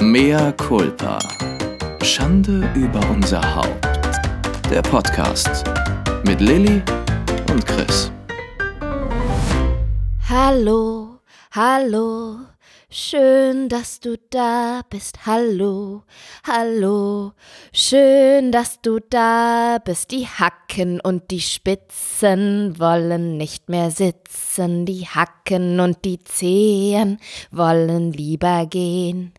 Mea culpa. Schande über unser Haupt. Der Podcast mit Lilly und Chris. Hallo, hallo, schön, dass du da bist. Hallo, hallo, schön, dass du da bist. Die Hacken und die Spitzen wollen nicht mehr sitzen. Die Hacken und die Zehen wollen lieber gehen.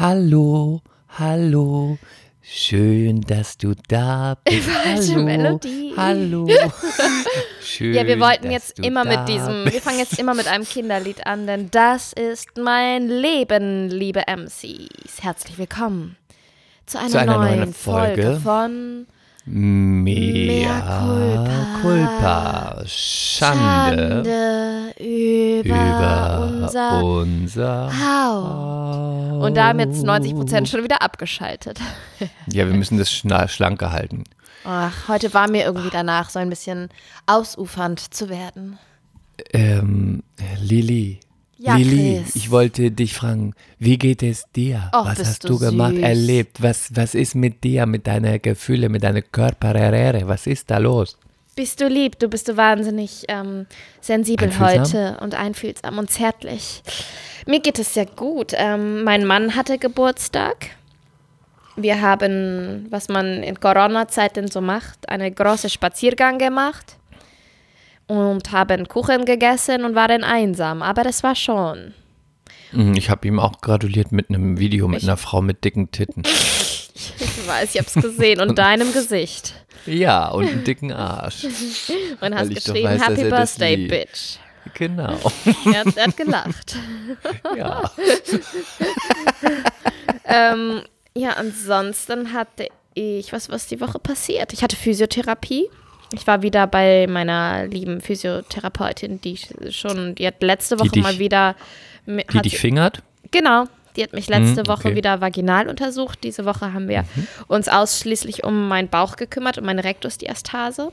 Hallo, hallo, schön, dass du da bist. Falsche hallo, Melodie. Hallo. Schön, Ja, wir wollten jetzt immer mit diesem, bist. wir fangen jetzt immer mit einem Kinderlied an, denn das ist mein Leben, liebe MCs. Herzlich willkommen zu einer, Zu einer neuen, neuen Folge. Folge. von Mea culpa. Schande, Schande über, über unser unser Haus. Und damit 90 Prozent schon wieder abgeschaltet. Ja, wir müssen das schlanker halten. Ach, heute war mir irgendwie danach so ein bisschen ausufernd zu werden. Ähm, Lili. Ja, Lili, Chris. ich wollte dich fragen, wie geht es dir? Och, was hast du gemacht, süß. erlebt? Was, was ist mit dir, mit deinen Gefühlen, mit deinem Körper? Was ist da los? Bist du lieb, du bist du wahnsinnig ähm, sensibel Einfühlsam? heute und einfühlsam und zärtlich. Mir geht es sehr gut. Ähm, mein Mann hatte Geburtstag. Wir haben, was man in Corona-Zeiten so macht, einen großen Spaziergang gemacht und haben Kuchen gegessen und waren einsam. Aber das war schon. Mhm, Ich habe ihm auch gratuliert mit einem Video mit einer Frau mit dicken Titten. Ich weiß, ich habe es gesehen und deinem Gesicht. Ja, und einen dicken Arsch. Und hast ich geschrieben, weiß, Happy Birthday. Bitch. Genau. Er hat, er hat gelacht. Ja. Ähm, ja, ansonsten hatte ich, was was die Woche passiert? Ich hatte Physiotherapie. Ich war wieder bei meiner lieben Physiotherapeutin, die schon, die hat letzte Woche dich- mal wieder, mit, Die dich fingert? genau, die hat mich letzte Mhm, Woche okay. Mhm. wieder vaginal untersucht. Diese Woche haben wir uns ausschließlich um meinen Bauch gekümmert, um meine Rektusdiastase.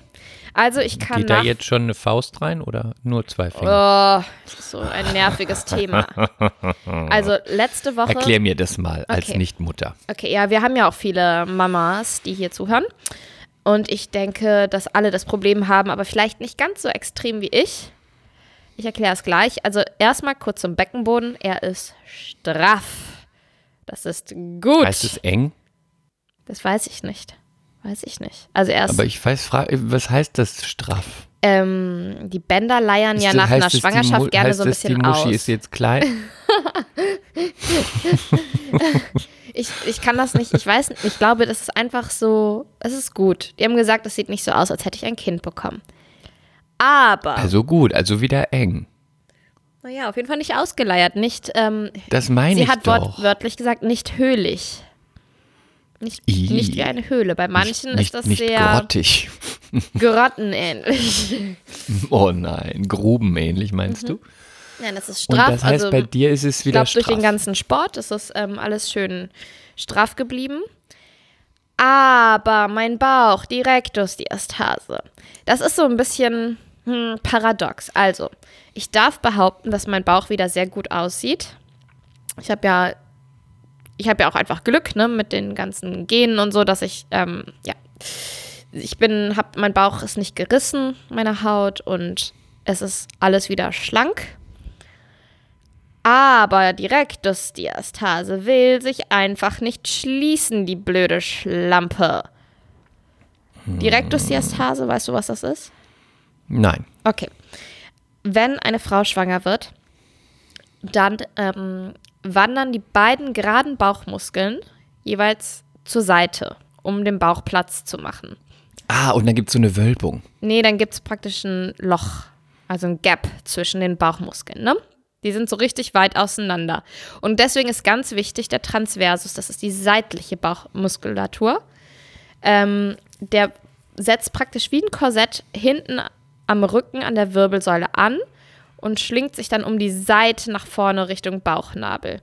Also ich kann Geht da jetzt schon eine Faust rein oder nur zwei Finger? Oh, das ist so ein nerviges Thema. Also letzte Woche. Erklär mir das mal als Okay. Nichtmutter. Okay, ja, wir haben ja auch viele Mamas, die hier zuhören. Und ich denke, dass alle das Problem haben, aber vielleicht nicht ganz so extrem wie ich. Ich erkläre es gleich. Also erstmal kurz zum Beckenboden. Er ist straff. Das ist gut. Heißt es eng? das weiß ich nicht. Weiß ich nicht. Also er ist, Aber ich weiß, was heißt das straff? ähm, die Bänder leiern ja Ist- nach heißt einer Schwangerschaft gerne heißt so ein bisschen die Muschi aus. ist jetzt klein? Ich, ich kann das nicht, ich weiß nicht, ich glaube, das ist einfach so, es ist gut. Die haben gesagt, es sieht nicht so aus, als hätte ich ein Kind bekommen. Aber, Also gut, also wieder eng. naja, auf jeden Fall nicht ausgeleiert, nicht, ähm, Das meine sie ich hat doch. wortwörtlich gesagt, nicht höhlich. Nicht, nicht wie eine Höhle. Bei manchen nicht, ist das nicht sehr grottig. grottenähnlich. Oh nein, grubenähnlich meinst du? Nein, das ist Und straff. das heißt, also, bei dir ist es ich wieder glaube, durch den straff. ganzen Sport ist das ähm, alles schön straff geblieben. Aber mein Bauch, die Rektusdiastase, das ist so ein bisschen hm, paradox. Also, ich darf behaupten, dass mein Bauch wieder sehr gut aussieht. Ich habe ja, ich habe ja auch einfach Glück, ne, mit den ganzen Genen und so, dass ich, ähm, ja, ich bin, hab, mein Bauch ist nicht gerissen, meine Haut und es ist alles wieder schlank. Aber die Rektusdiastase will sich einfach nicht schließen, die blöde Schlampe. Die Rektusdiastase, weißt du, was das ist? Nein. Okay. Wenn eine Frau schwanger wird, dann ähm, wandern die beiden geraden Bauchmuskeln jeweils zur Seite, um den Bauch Platz zu machen. Ah, und dann gibt es so eine Wölbung. Nee, dann gibt es praktisch ein Loch, also ein Gap zwischen den Bauchmuskeln, ne? Die sind so richtig weit auseinander. Und deswegen ist ganz wichtig der Transversus, das ist die seitliche Bauchmuskulatur. Ähm, der setzt praktisch wie ein Korsett hinten am Rücken an der Wirbelsäule an und schlingt sich dann um die Seite nach vorne Richtung Bauchnabel.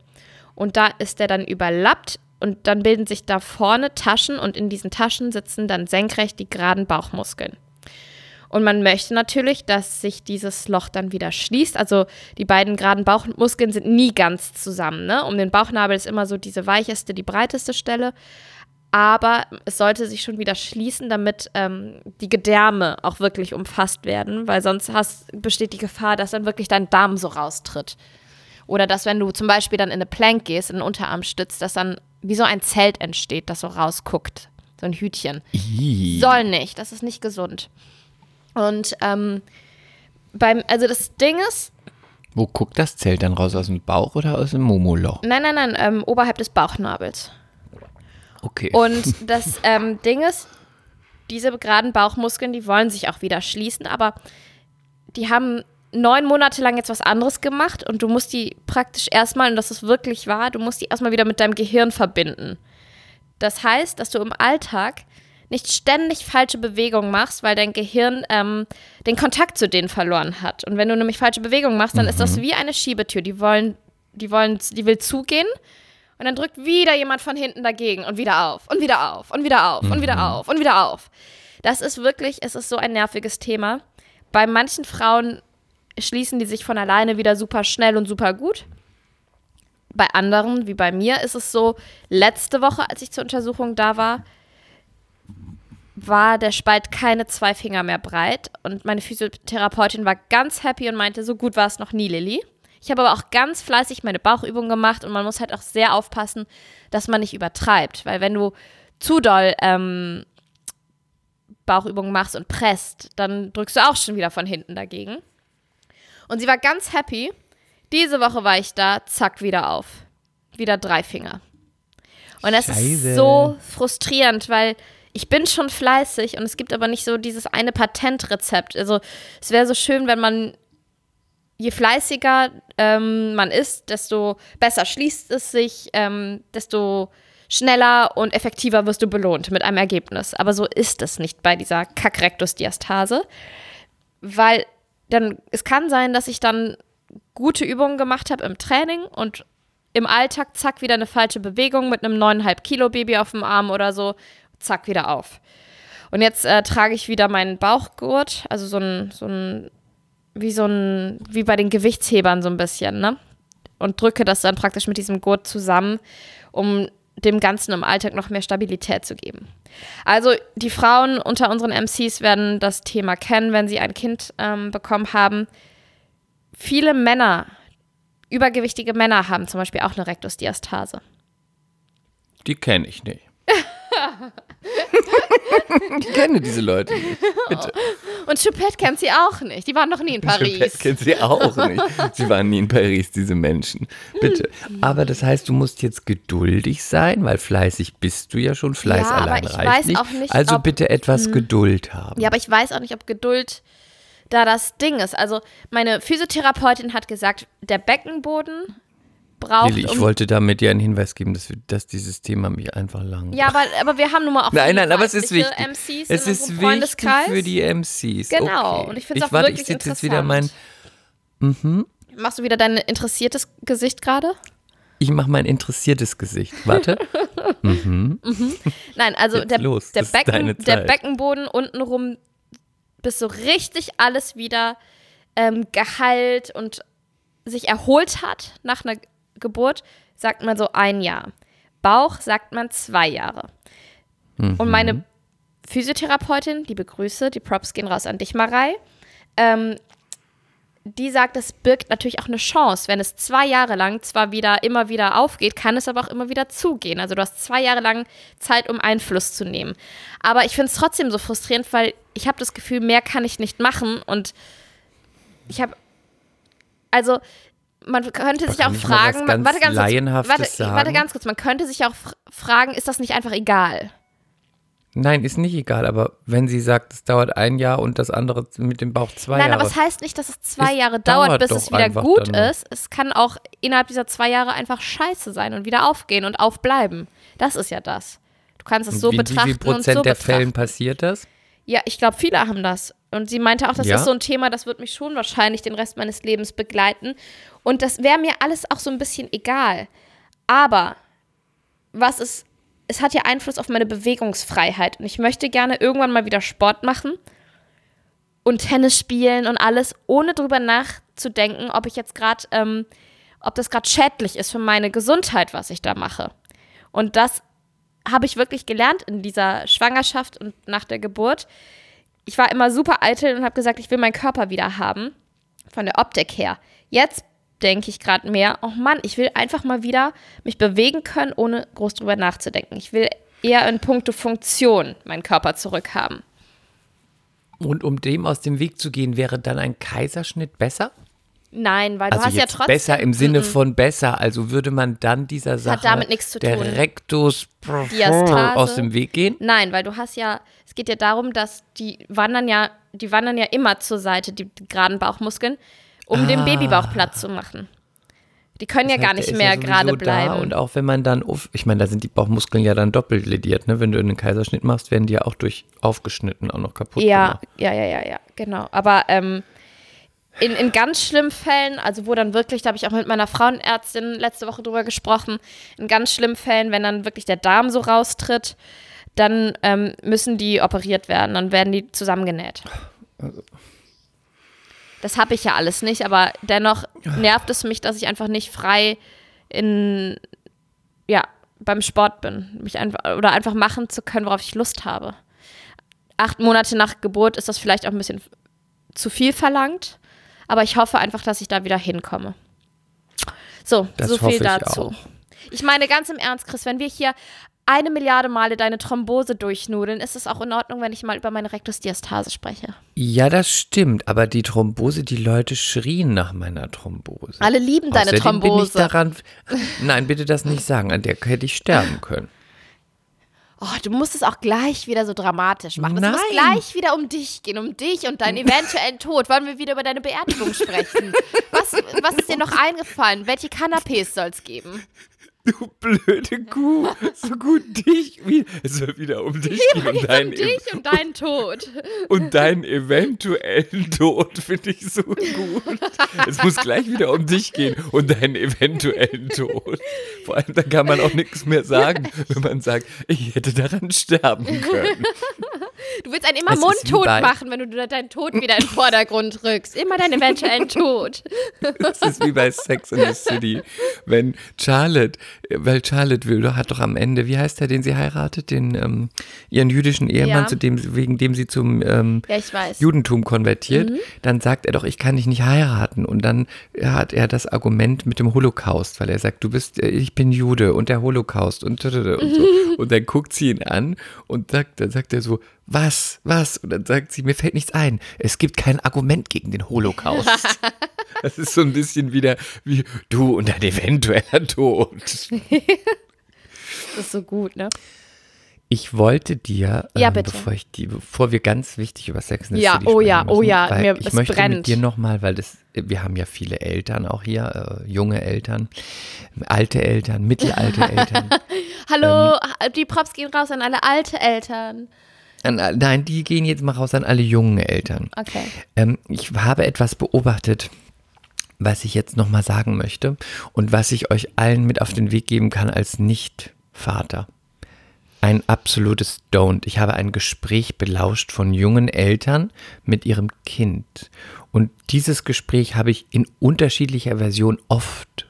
Und da ist der dann überlappt und dann bilden sich da vorne Taschen und in diesen Taschen sitzen dann senkrecht die geraden Bauchmuskeln. Und man möchte natürlich, dass sich dieses Loch dann wieder schließt. Also die beiden geraden Bauchmuskeln sind nie ganz zusammen. Ne? Um den Bauchnabel ist immer so diese weicheste, die breiteste Stelle. Aber es sollte sich schon wieder schließen, damit ähm, die Gedärme auch wirklich umfasst werden, weil sonst hast, besteht die Gefahr, dass dann wirklich dein Darm so raustritt. Oder dass, wenn du zum Beispiel dann in eine Plank gehst, in den Unterarm stützt, dass dann wie so ein Zelt entsteht, das so rausguckt. So ein Hütchen. Ih. Soll nicht, das ist nicht gesund. Und ähm, beim, also das Ding ist, Wo guckt das Zelt dann raus? Aus dem Bauch oder aus dem Momoloch? nein, nein, nein, ähm, oberhalb des Bauchnabels. Okay. Und das ähm, Ding ist, diese geraden Bauchmuskeln, die wollen sich auch wieder schließen, aber die haben neun Monate lang jetzt was anderes gemacht und du musst die praktisch erstmal, und das ist wirklich wahr, du musst die erstmal wieder mit deinem Gehirn verbinden. Das heißt, dass du im Alltag nicht ständig falsche Bewegungen machst, weil dein Gehirn ähm, den Kontakt zu denen verloren hat. Und wenn du nämlich falsche Bewegungen machst, dann ist das wie eine Schiebetür. Die wollen, die wollen, die will zugehen und dann drückt wieder jemand von hinten dagegen und wieder auf und wieder auf und wieder auf und wieder auf und wieder auf. Das ist wirklich, es ist so ein nerviges Thema. Bei manchen Frauen schließen die sich von alleine wieder super schnell und super gut. Bei anderen, wie bei mir, ist es so, letzte Woche, als ich zur Untersuchung da war, war der Spalt keine zwei Finger mehr breit. Und meine Physiotherapeutin war ganz happy und meinte, so gut war es noch nie, Lilly. Ich habe aber auch ganz fleißig meine Bauchübungen gemacht und man muss halt auch sehr aufpassen, dass man nicht übertreibt. Weil wenn du zu doll ähm, Bauchübungen machst und presst, dann drückst du auch schon wieder von hinten dagegen. Und sie war ganz happy. Diese Woche war ich da, zack, wieder auf. Wieder drei Finger. Und das Scheiße. ist so frustrierend, weil ich bin schon fleißig und es gibt aber nicht so dieses eine Patentrezept. Also es wäre so schön, wenn man, je fleißiger ähm, man ist, desto besser schließt es sich, ähm, desto schneller und effektiver wirst du belohnt mit einem Ergebnis. Aber so ist es nicht bei dieser Kackrektusdiastase, weil dann, es kann sein, dass ich dann gute Übungen gemacht habe im Training und im Alltag, zack, wieder eine falsche Bewegung mit einem 9,5 Kilo Baby auf dem Arm oder so, zack, wieder auf. Und jetzt äh, trage ich wieder meinen Bauchgurt, also so ein, so ein, wie so ein, wie bei den Gewichtshebern so ein bisschen, ne? Und drücke das dann praktisch mit diesem Gurt zusammen, um dem Ganzen im Alltag noch mehr Stabilität zu geben. Also die Frauen unter unseren MCs werden das Thema kennen, wenn sie ein Kind ähm, bekommen haben. Viele Männer, übergewichtige Männer haben zum Beispiel auch eine Rektusdiastase. Die kenne ich nicht. ich kenne diese Leute nicht. Bitte. Und Choupette kennt sie auch nicht. Die waren noch nie in Paris. Paris. kennt sie auch nicht. Sie waren nie in Paris, diese Menschen. Bitte. Aber das heißt, du musst jetzt geduldig sein, weil fleißig bist du ja schon. Fleiß Ja, aber allein ich reicht weiß nicht. auch nicht, also ob- bitte etwas Geduld haben. Ja, aber ich weiß auch nicht, ob Geduld da das Ding ist. Also meine Physiotherapeutin hat gesagt, der Beckenboden braucht Lili, ich um wollte damit dir einen Hinweis geben, dass, wir, dass dieses Thema mich einfach lang. Ja, aber, aber wir haben nun mal auch Nein, nein, aber es ist wichtig. MCs es ist wichtig Freundeskreis. für die MCs. Genau, Okay. und ich find's auch warte, wirklich ich setze jetzt wieder mein, interessant. Machst du wieder dein interessiertes Gesicht gerade? ich mache mein interessiertes Gesicht. Warte. Nein, also Jetzt der, los, der, Becken, der. Beckenboden untenrum, bis so richtig alles wieder ähm, geheilt und sich erholt hat nach einer Geburt, sagt man so ein Jahr. Bauch sagt man zwei Jahre. Und Mhm. meine Physiotherapeutin, liebe Grüße, die Props gehen raus an dich, Marei, ähm, die sagt, es birgt natürlich auch eine Chance. Wenn es zwei Jahre lang zwar wieder immer wieder aufgeht, kann es aber auch immer wieder zugehen. Also du hast zwei Jahre lang Zeit, um Einfluss zu nehmen. Aber ich finde es trotzdem so frustrierend, weil ich habe das Gefühl, mehr kann ich nicht machen. Und ich habe, also man könnte sich auch fragen, ganz warte ganz kurz, warte, warte ganz kurz, man könnte sich auch fr- fragen, ist das nicht einfach egal? Nein, ist nicht egal, aber wenn sie sagt, es dauert ein Jahr und das andere mit dem Bauch zwei Nein, Jahre. aber es heißt nicht, dass es zwei Es Jahre dauert, dauert bis es wieder gut dann ist. Es kann auch innerhalb dieser zwei Jahre einfach scheiße sein und wieder aufgehen und aufbleiben. Das ist ja das. Du kannst es so Wie- betrachten Wie viel Prozent und so der betrachten. Fällen passiert das? Ja, ich glaube, viele haben das. Und sie meinte auch, das Ja? ist so ein Thema, das wird mich schon wahrscheinlich den Rest meines Lebens begleiten. Und das wäre mir alles auch so ein bisschen egal. Aber was ist, es hat ja Einfluss auf meine Bewegungsfreiheit. Und ich möchte gerne irgendwann mal wieder Sport machen. und Tennis spielen und alles, ohne drüber nachzudenken, ob ich jetzt gerade, ähm, ob das gerade schädlich ist für meine Gesundheit, was ich da mache. Und das habe ich wirklich gelernt in dieser Schwangerschaft und nach der Geburt. Ich war immer super eitel und habe gesagt, ich will meinen Körper wieder haben, von der Optik her. Jetzt denke ich gerade mehr, oh Mann, ich will einfach mal wieder mich bewegen können, ohne groß drüber nachzudenken. Ich will eher in puncto Funktion meinen Körper zurückhaben. Und um dem aus dem Weg zu gehen, wäre dann ein Kaiserschnitt besser? Nein, weil du Also hast ja trotzdem. besser im Sinne von besser. Also würde man dann dieser Sache hat damit nichts zu der tun. Rectus Diastase. aus dem Weg gehen? Nein, weil du hast ja, es geht ja darum, dass die wandern ja, die wandern ja immer zur Seite, die, geraden Bauchmuskeln, um dem Ah. Babybauch Platz zu machen. Die können ja Das gar heißt, der nicht ja mehr sowieso gerade bleiben. Und auch wenn man dann, auf, ich meine, da sind die Bauchmuskeln ja dann doppelt lediert, ne? Wenn du einen Kaiserschnitt machst, werden die ja auch durch aufgeschnitten auch noch kaputt Ja, gemacht. ja, ja, ja, ja, genau. Aber ähm, in, in ganz schlimmen Fällen, also wo dann wirklich, da habe ich auch mit meiner Frauenärztin letzte Woche drüber gesprochen, in ganz schlimmen Fällen, wenn dann wirklich der Darm so raustritt, dann ähm, müssen die operiert werden, dann werden die zusammengenäht. Das habe ich ja alles nicht, aber dennoch nervt es mich, dass ich einfach nicht frei in, ja, beim Sport bin. Mich einfach, oder einfach machen zu können, worauf ich Lust habe. Acht Monate nach Geburt ist das vielleicht auch ein bisschen zu viel verlangt, aber ich hoffe einfach, dass ich da wieder hinkomme. So, Das so viel ich dazu. auch. Ich meine ganz im Ernst, Chris, wenn wir hier eine Milliarde Male deine Thrombose durchnudeln, ist es auch in Ordnung, wenn ich mal über meine Rektusdiastase spreche. Ja, das stimmt, aber die Thrombose, die Leute schrien nach meiner Thrombose. Alle lieben deine Außerdem Bin ich Thrombose. daran, nein, bitte das nicht sagen, an der hätte ich sterben können. Oh, du musst es auch gleich wieder so dramatisch machen. Es muss gleich wieder um dich gehen, um dich und deinen eventuellen Tod. Wollen wir wieder über deine Beerdigung sprechen? Was, was ist dir noch eingefallen? Welche Canapés soll es geben? Du blöde Kuh, so gut dich wie. Es soll wieder um dich gehen und Um deinen, dich und deinen Tod. und deinen eventuellen Tod finde ich so gut. Es muss gleich wieder um dich gehen und deinen eventuellen Tod. Vor allem, da kann man auch nichts mehr sagen, wenn man sagt, ich hätte daran sterben können. Du willst einen immer Es Mundtot machen, wenn du deinen Tod wieder in den Vordergrund rückst. Immer deinen eventuellen Tod. Das ist wie bei Sex in the City. Wenn Charlotte, weil Charlotte will, hat doch am Ende, wie heißt der, den sie heiratet, den ähm, ihren jüdischen Ehemann, Ja. zu dem, wegen dem sie zum ähm, Ja. Judentum konvertiert, Mhm. dann sagt er doch, ich kann dich nicht heiraten. Und dann hat er das Argument mit dem Holocaust, weil er sagt, du bist, äh, ich bin Jude und der Holocaust und, und so. Und dann guckt sie ihn an und sagt, dann sagt er so, was, was? Und dann sagt sie, mir fällt nichts ein. Es gibt kein Argument gegen den Holocaust. Das ist so ein bisschen wieder wie du und dein eventueller Tod. Das ist so gut, ne? Ich wollte dir, Ja, ähm, bevor ich die, bevor wir ganz wichtig über Sex in the Ja, City oh ja, oh ja, weil mir- ich möchte brennt. mit dir nochmal, weil das, wir haben ja viele Eltern auch hier, äh, junge Eltern, alte Eltern, mittelalte Eltern. Hallo, Ähm. die Props gehen raus an alle alte Eltern. An, nein, die gehen jetzt mal raus an alle jungen Eltern. Okay. Ähm, ich habe etwas beobachtet, was ich jetzt nochmal sagen möchte und was ich euch allen mit auf den Weg geben kann als Nicht-Vater. Ein absolutes Don't. Ich habe ein Gespräch belauscht von jungen Eltern mit ihrem Kind. Und dieses Gespräch habe ich in unterschiedlicher Version oft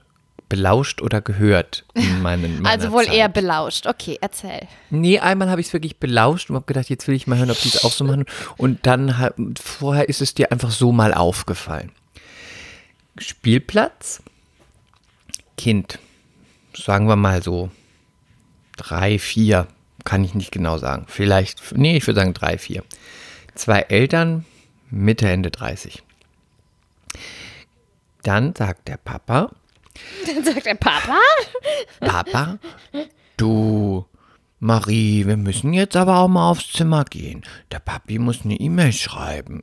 belauscht oder gehört in meinen Also wohl Zeit. eher belauscht. Okay, erzähl. Nee, einmal habe ich es wirklich belauscht und habe gedacht, jetzt will ich mal hören, ob die es auch so machen. Und dann, vorher ist es dir einfach so mal aufgefallen. Spielplatz, Kind, sagen wir mal so drei, vier, kann ich nicht genau sagen. Vielleicht, nee, ich würde sagen drei, vier. Zwei Eltern, Mitte, Ende 30. Dann sagt der Papa, Dann sagt der Papa. Papa, du, Marie, wir müssen jetzt aber auch mal aufs Zimmer gehen. Der Papi muss eine E-Mail schreiben.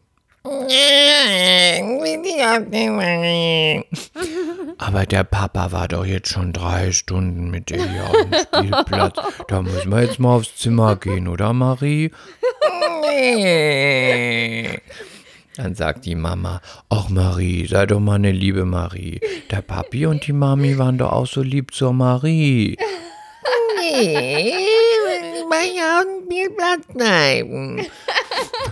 Aber der Papa war doch jetzt schon drei Stunden mit dir hier auf dem Spielplatz. Da müssen wir jetzt mal aufs Zimmer gehen, oder Marie? Nee. Dann sagt die Mama, ach Marie, sei doch mal eine liebe Marie. Der Papi und die Mami waren doch auch so lieb zur Marie. Nee, will mal hier auf dem Spielplatz bleiben.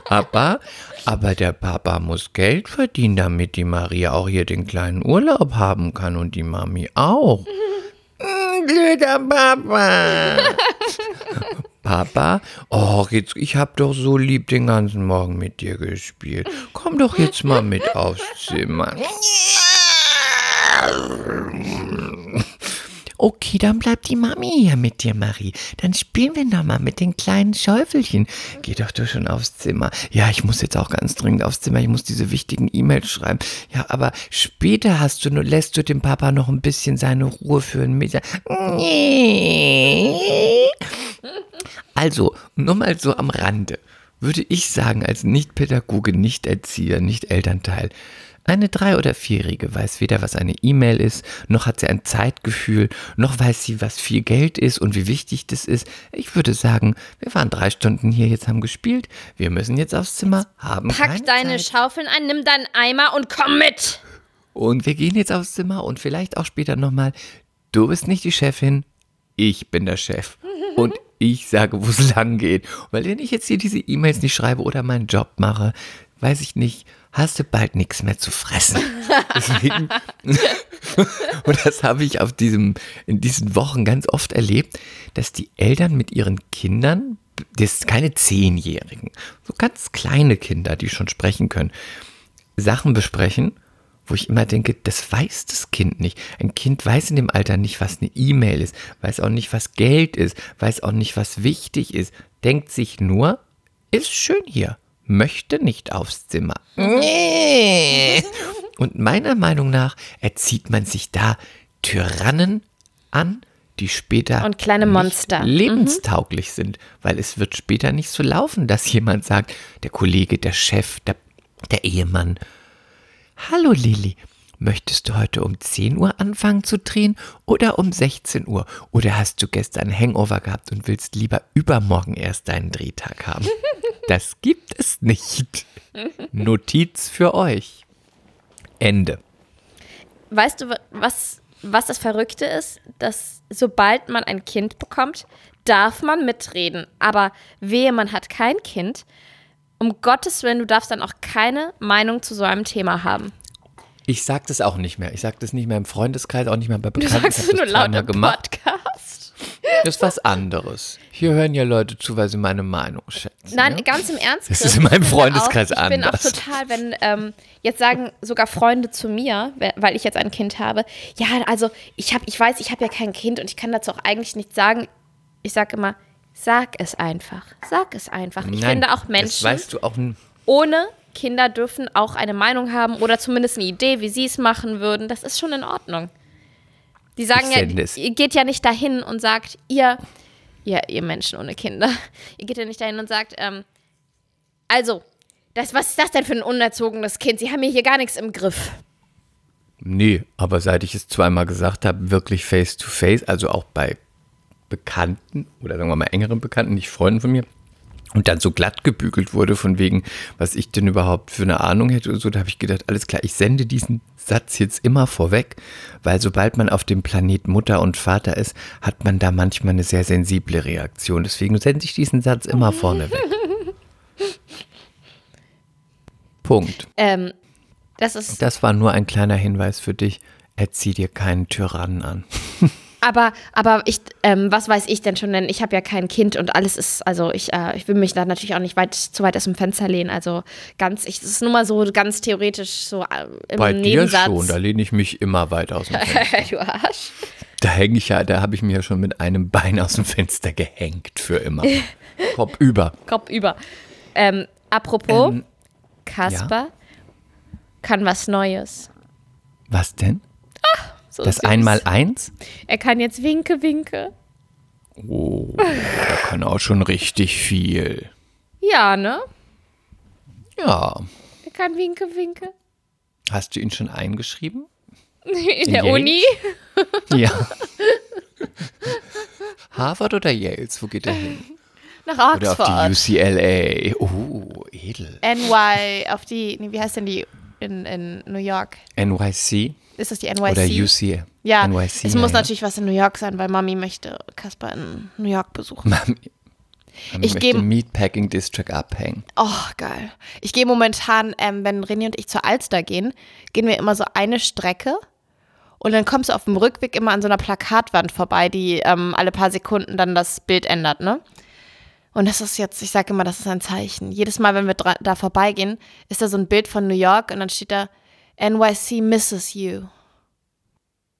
Aber, aber der Papa muss Geld verdienen, damit die Maria auch hier den kleinen Urlaub haben kann und die Mami auch. Mm, Blöder Papa. Papa, oh, jetzt, ich hab doch so lieb den ganzen Morgen mit dir gespielt. Komm doch jetzt mal mit aufs Zimmer. Okay, dann bleibt die Mami hier mit dir, Marie. Dann spielen wir noch mal mit den kleinen Schäufelchen. Geh doch du schon aufs Zimmer. Ja, ich muss jetzt auch ganz dringend aufs Zimmer. Ich muss diese wichtigen E-Mails schreiben. Ja, aber später hast du, lässt du dem Papa noch ein bisschen seine Ruhe für ein Mittag. Also, nur mal so am Rande, würde ich sagen, als Nicht-Pädagoge, Nicht-Erzieher, Nicht-Elternteil, eine drei- oder vierjährige weiß weder, was eine E-Mail ist, noch hat sie ein Zeitgefühl, noch weiß sie, was viel Geld ist und wie wichtig das ist. Ich würde sagen, wir waren drei Stunden hier, jetzt haben gespielt, wir müssen jetzt aufs Zimmer, haben Pack deine Zeit. Schaufeln ein, nimm deinen Eimer und komm mit. Und wir gehen jetzt aufs Zimmer und vielleicht auch später nochmal. Du bist nicht die Chefin, ich bin der Chef. Und ich sage, wo es lang geht. Weil wenn ich jetzt hier diese E-Mails nicht schreibe oder meinen Job mache, weiß ich nicht, hast du bald nichts mehr zu fressen. Deswegen, und das habe ich auf diesem, in diesen Wochen ganz oft erlebt, dass die Eltern mit ihren Kindern, das sind keine Zehnjährigen, so ganz kleine Kinder, die schon sprechen können, Sachen besprechen, wo ich immer denke, das weiß das Kind nicht. Ein Kind weiß in dem Alter nicht, was eine E-Mail ist, weiß auch nicht, was Geld ist, weiß auch nicht, was wichtig ist, denkt sich nur, ist schön hier, möchte nicht aufs Zimmer. Nee. Und meiner Meinung nach erzieht man sich da Tyrannen an, die später Und kleine Monster. Mhm. lebenstauglich sind, weil es wird später nicht so laufen, dass jemand sagt, der Kollege, der Chef, der, der Ehemann, Hallo Lilly, möchtest du heute um 10 Uhr anfangen zu drehen oder um 16 Uhr? Oder hast du gestern Hangover gehabt und willst lieber übermorgen erst deinen Drehtag haben? Das gibt es nicht. Notiz für euch. Ende. Weißt du, wa- was, was das Verrückte ist? Dass sobald man ein Kind bekommt, darf man mitreden. Aber wehe, man hat kein Kind. Um Gottes Willen, du darfst dann auch keine Meinung zu so einem Thema haben. Ich sag das auch nicht mehr. Ich sag das nicht mehr im Freundeskreis, auch nicht mehr bei Du Bekannten. sagst Ich es hab nur das laut im gemacht. Podcast. Das ist was anderes. Hier hören ja Leute zu, weil sie meine Meinung schätzen. Nein, ja? ganz im Ernst. Das Chris, ist in meinem ich Freundeskreis auch, Ich bin auch anders. total, wenn ähm, jetzt sagen sogar Freunde zu mir, we- weil ich jetzt ein Kind habe, ja, also ich habe, ich weiß, ich habe ja kein Kind und ich kann dazu auch eigentlich nichts sagen. Ich sage immer, sag es einfach, sag es einfach. Ich Nein, finde auch Das Menschen weißt du auch. ohne Kinder dürfen auch eine Meinung haben oder zumindest eine Idee, wie sie es machen würden. Das ist schon in Ordnung. Die sagen ja, ihr geht ja nicht dahin und sagt, ihr, ihr, ihr Menschen ohne Kinder, ihr geht ja nicht dahin und sagt, ähm, also, das, was ist das denn für ein unerzogenes Kind? Sie haben mir hier gar nichts im Griff. Nee, aber seit ich es zweimal gesagt habe, wirklich face to face, also auch bei Bekannten oder sagen wir mal engeren Bekannten, nicht Freunden von mir, und dann so glatt gebügelt wurde von wegen, was ich denn überhaupt für eine Ahnung hätte oder so, da habe ich gedacht, alles klar, ich sende diesen Satz jetzt immer vorweg, weil sobald man auf dem Planet Mutter und Vater ist, hat man da manchmal eine sehr sensible Reaktion. Deswegen sende ich diesen Satz immer vorneweg. Punkt. Ähm, das ist, Das war nur ein kleiner Hinweis für dich. Erzieh dir keinen Tyrannen an. aber, aber ich, ähm, was weiß ich denn schon, denn ich habe ja kein Kind und alles ist, also ich, äh, ich will mich da natürlich auch nicht weit, zu weit aus dem Fenster lehnen. Also ganz, ich, das ist nur mal so ganz theoretisch so äh, im Bei dir Nebensatz. schon, da lehne ich mich immer weiter aus dem Fenster. du Arsch. Da hänge ich ja, da habe ich mich ja schon mit einem Bein aus dem Fenster gehängt für immer. Kopf über. Kopf über. Ähm, apropos, Ähm, Kasper kann was Neues. Was denn? So Das. Einmaleins? Er kann jetzt Winke, Winke. Oh, der kann auch schon richtig viel. Ja, ne? Ja. Er kann Winke, Winke. Hast du ihn schon eingeschrieben? In der Yale? Uni. Ja. Harvard oder Yales? Wo geht er hin? Nach Oder auf Oxford. die UCLA? Oh, edel. NY, auf die, nee, wie heißt denn die in, in New York? NYC Ist das die NYC? oder UC? Ja, NYC, es muss ja, natürlich was in New York sein, weil Mami möchte Kasper in New York besuchen. Mami. Man Ich möchte geb- Meatpacking District abhängen. Oh, geil. Ich gehe momentan, ähm, wenn René und ich zur Alster gehen, gehen wir immer so eine Strecke und dann kommst du auf dem Rückweg immer an so einer Plakatwand vorbei, die ähm, alle paar Sekunden dann das Bild ändert, ne? Und das ist jetzt, ich sage immer, das ist ein Zeichen. Jedes Mal, wenn wir da vorbeigehen, ist da so ein Bild von New York und dann steht da NYC misses you.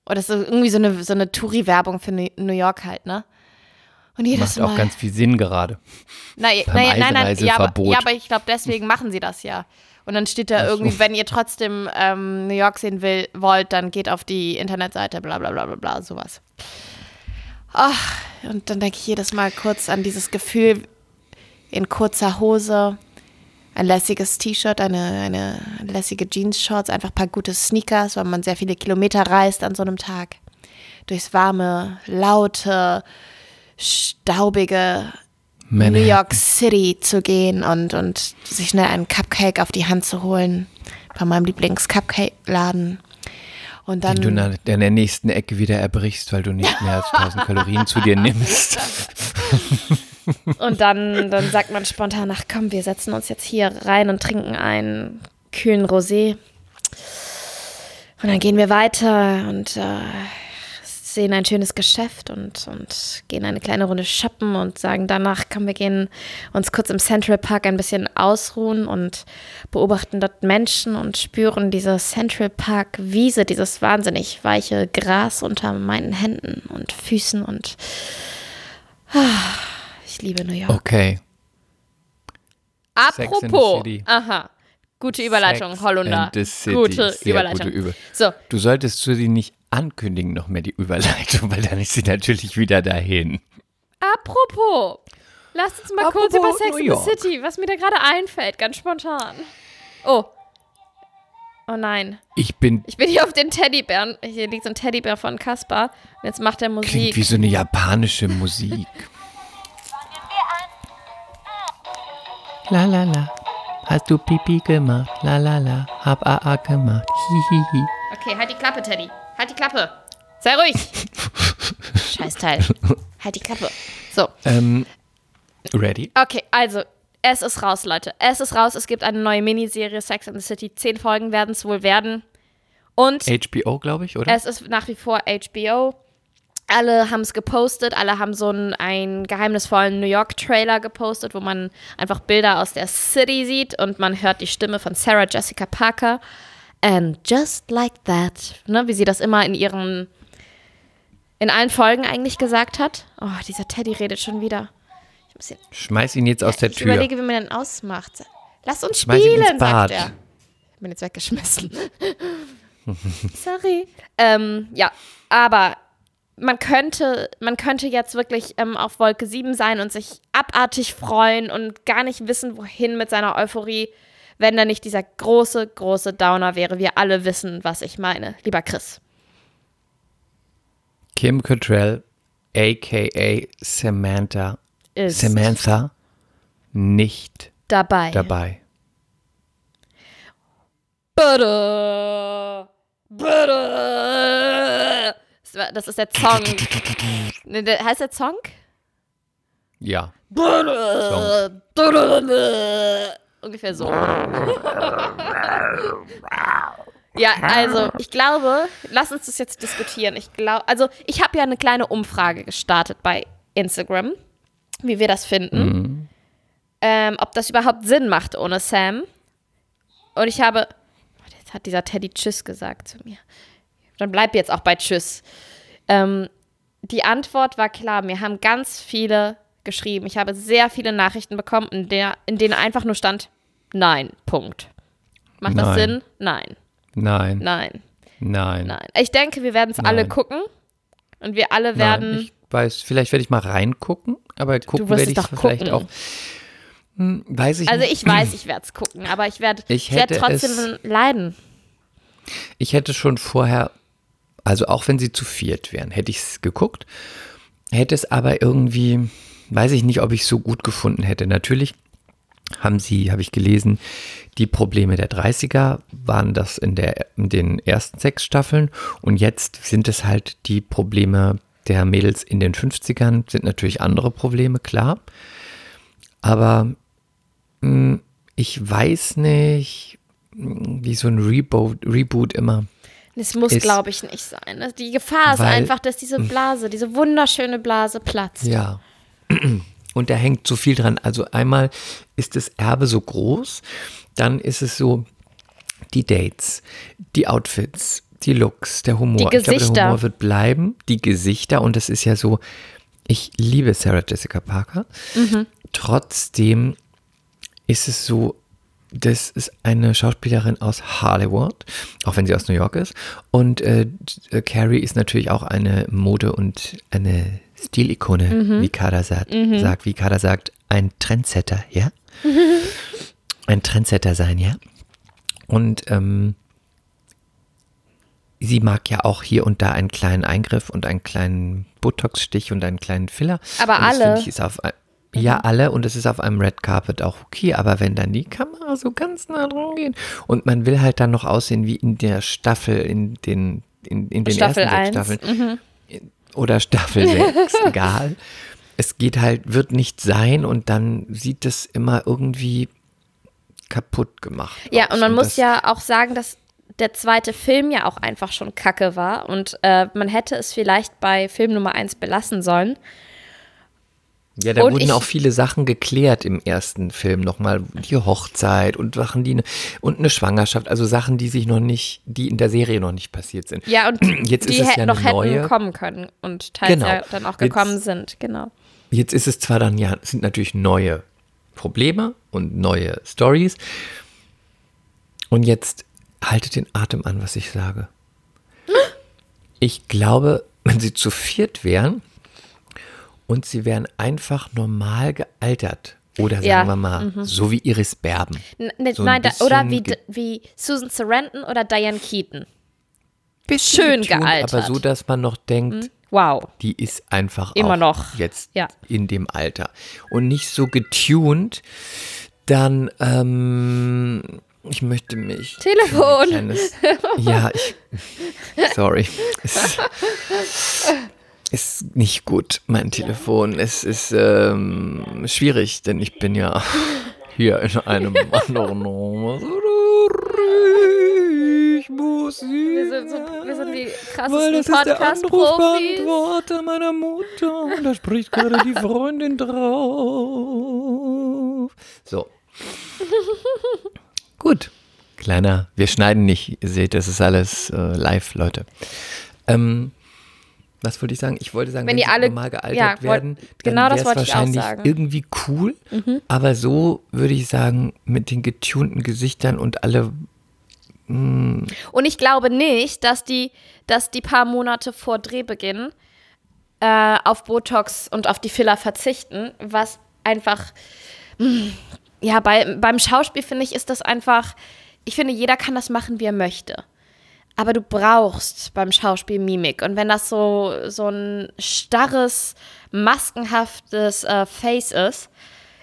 Oder ist irgendwie so eine, so eine Touri-Werbung für New York halt, ne? Und jedes Macht auch Mal. ganz viel Sinn gerade. Na, Beim naja, nein, nein, ja aber, ja, aber ich glaube, deswegen machen sie das ja. Und dann steht da so. irgendwie, wenn ihr trotzdem ähm, New York sehen will, wollt, dann geht auf die Internetseite, bla bla bla bla bla, sowas. Ach, und dann denke ich jedes Mal kurz an dieses Gefühl in kurzer Hose, ein lässiges T-Shirt, eine, eine lässige Jeans-Shorts, einfach ein paar gute Sneakers, weil man sehr viele Kilometer reist an so einem Tag. Durchs warme, laute, staubige New Manhattan. York City zu gehen und, und sich schnell einen Cupcake auf die Hand zu holen bei meinem Lieblings-Cupcake-Laden. Und dann, Den du an der nächsten Ecke wieder erbrichst, weil du nicht mehr als 1000 Kalorien zu dir nimmst. und dann, dann sagt man spontan, ach komm, wir setzen uns jetzt hier rein und trinken einen kühlen Rosé. Und dann gehen wir weiter und äh, sehen ein schönes Geschäft und, und gehen eine kleine Runde shoppen und sagen danach, komm, wir gehen uns kurz im Central Park ein bisschen ausruhen und beobachten dort Menschen und spüren diese Central Park Wiese, dieses wahnsinnig weiche Gras unter meinen Händen und Füßen und ah, ich liebe New York. Okay. Sex and the Apropos, City. aha, gute Überleitung, Sex Hollunder. and the City. Gute Sehr Überleitung. Gute Über So, du solltest zu sie nicht ankündigen noch mehr die Überleitung, weil dann ist sie natürlich wieder dahin. Apropos, lasst uns mal kurz Apropos über Sex New in York. the City, was mir da gerade einfällt, ganz spontan. Oh. Oh nein. Ich bin, Ich bin hier auf den Teddybären. Hier liegt so ein Teddybär von Kaspar. Und jetzt macht er klingt Musik. wie so eine japanische Musik. La la la. Hast du Pipi gemacht? La la la. Hab AA gemacht. Hihihi. Okay, halt die Klappe, Teddy. Halt die Klappe. Sei ruhig. Scheißteil. Halt die Klappe. So, Ähm, ready? okay, also, es ist raus, Leute. Es ist raus. Es gibt eine neue Miniserie, Sex and the City. Zehn Folgen werden es wohl werden. Und HBO, glaube ich, oder? Es ist nach wie vor HBO. Alle haben es gepostet, alle haben so einen, einen geheimnisvollen New York-Trailer gepostet, wo man einfach Bilder aus der City sieht und man hört die Stimme von Sarah Jessica Parker. And just like that, ne, wie sie das immer in ihren, in allen Folgen eigentlich gesagt hat. Oh, dieser Teddy redet schon wieder. Ich, ihn, Schmeiß ihn jetzt aus der ich Tür. überlege, wie man den ausmacht. Lass uns Schmeiß spielen, sagt er. Ich bin jetzt weggeschmissen. Sorry. Ähm, ja, aber man könnte, man könnte jetzt wirklich ähm, auf Wolke 7 sein und sich abartig freuen und gar nicht wissen, wohin mit seiner Euphorie, wenn da nicht dieser große, große Downer wäre. Wir alle wissen, was ich meine. Lieber Chris. Kim Cattrall, a.k.a. Samantha, Ist Samantha, nicht dabei. dabei. Bitte. Bitte. Das ist der Song. Ne, der- Heißt der Song? Ja. Ungefähr so. ja, also ich glaube, lass uns das jetzt diskutieren. Ich glaube, also ich habe ja eine kleine Umfrage gestartet bei Instagram, wie wir das finden. Ähm, ob das überhaupt Sinn macht ohne Sam. Und ich habe, jetzt hat dieser Teddy Tschüss gesagt zu mir. Dann bleib jetzt auch bei Tschüss. Ähm, die Antwort war klar. Mir haben ganz viele geschrieben. Ich habe sehr viele Nachrichten bekommen, in, der, in denen einfach nur stand, nein, Punkt. Macht das Nein. Sinn? Nein, Nein, nein, nein. nein. Ich denke, wir werden es alle gucken. Und wir alle werden. Nein, ich weiß, vielleicht werde ich mal reingucken, aber gucken werde ich vielleicht gucken. auch. Hm, weiß ich also nicht. ich weiß, ich werde es gucken, aber ich werde Ich ich werd trotzdem es- leiden. Ich hätte schon vorher, also auch wenn sie zu viert wären, hätte ich es geguckt, hätte es aber irgendwie, weiß ich nicht, ob ich es so gut gefunden hätte. Natürlich haben sie, habe ich gelesen, die Probleme der 30er waren das in, der, in den ersten sechs Staffeln und jetzt sind es halt die Probleme der Mädels in den 50ern, sind natürlich andere Probleme, klar. Aber mh, ich weiß nicht, wie so ein Reboot, Reboot immer. Das muss, glaube ich, nicht sein. Also Die Gefahr ist einfach, dass diese Blase, diese wunderschöne Blase platzt. Ja. Und da hängt so viel dran. Also einmal ist das Erbe so groß, dann ist es so die Dates, die Outfits, die Looks, der Humor. Die Ich glaube, der Gesichter. Humor wird bleiben, die Gesichter und das ist ja so, ich liebe Sarah Jessica Parker. Mhm. Trotzdem ist es so, das ist eine Schauspielerin aus Hollywood, auch wenn sie aus New York ist. Und äh, Carrie ist natürlich auch eine Mode- und eine Stilikone, wie Kada sagt, sagt, wie Kada sagt, ein Trendsetter, ja? ein Trendsetter sein, ja? Und ähm, sie mag ja auch hier und da einen kleinen Eingriff und einen kleinen Botox-Stich und einen kleinen Filler. Aber und alle? Ich, ist auf, ja, alle und es ist auf einem Red Carpet auch okay, aber wenn dann die Kamera so ganz nah dran geht und man will halt dann noch aussehen wie in der Staffel, in den, in, in den Staffel ersten sechs 1. Staffeln oder Staffel 6, egal. Es geht halt, wird nicht sein und dann sieht es immer irgendwie kaputt gemacht. Ja, aus. und man muss das, ja auch sagen, dass der zweite Film ja auch einfach schon kacke war und äh, man hätte es vielleicht bei Film Nummer 1 belassen sollen. Ja, da und wurden ich- auch viele Sachen geklärt im ersten Film nochmal. Die Hochzeit und Sachen, die ne, und eine Schwangerschaft, also Sachen, die sich noch nicht, die in der Serie noch nicht passiert sind. Ja, und Jetzt die ist es ja noch neue. hätten kommen können und teils Genau. ja dann auch Jetzt- gekommen sind, genau. Jetzt ist es zwar dann ja, es sind natürlich neue Probleme und neue Stories. Und jetzt haltet den Atem an, was ich sage. Ich glaube, wenn sie zu viert wären und sie wären einfach normal gealtert. Oder sagen Ja, wir mal, so wie Iris Berben. N So ein nein, oder wie, wie Susan Sarandon oder Diane Keaton. Bisschen schön getuned, gealtert. Aber so, dass man noch denkt, Wow. die ist einfach Immer auch noch. jetzt Ja. in dem Alter. Und nicht so getuned, dann, ähm, ich möchte mich. Telefon. Ein kleines, ja, ich. Sorry. Ist nicht gut, mein Telefon. Es ist ähm, schwierig, denn ich bin ja hier in einem anderen Raum. Ich muss Wir sind, so, wir sind die weil das krassesten ist der Podcast-Profis. Meiner Mutter. Und da spricht gerade die Freundin drauf. So. Gut. Kleiner, wir schneiden nicht. Ihr seht, das ist alles äh, live, Leute. Ähm, was wollte ich sagen? Ich wollte sagen, Wenn wenn, die alle- normal gealtert ja, werden, dann genau das wollte ich auch wahrscheinlich sagen. irgendwie cool. Aber so würde ich sagen, mit den getunten Gesichtern und alle Und ich glaube nicht, dass die, dass die paar Monate vor Drehbeginn äh, auf Botox und auf die Filler verzichten, was einfach, mh, ja, bei, beim Schauspiel finde ich, ist das einfach, ich finde, jeder kann das machen, wie er möchte. Aber du brauchst beim Schauspiel Mimik. Und wenn das so, so ein starres, maskenhaftes äh, Face ist,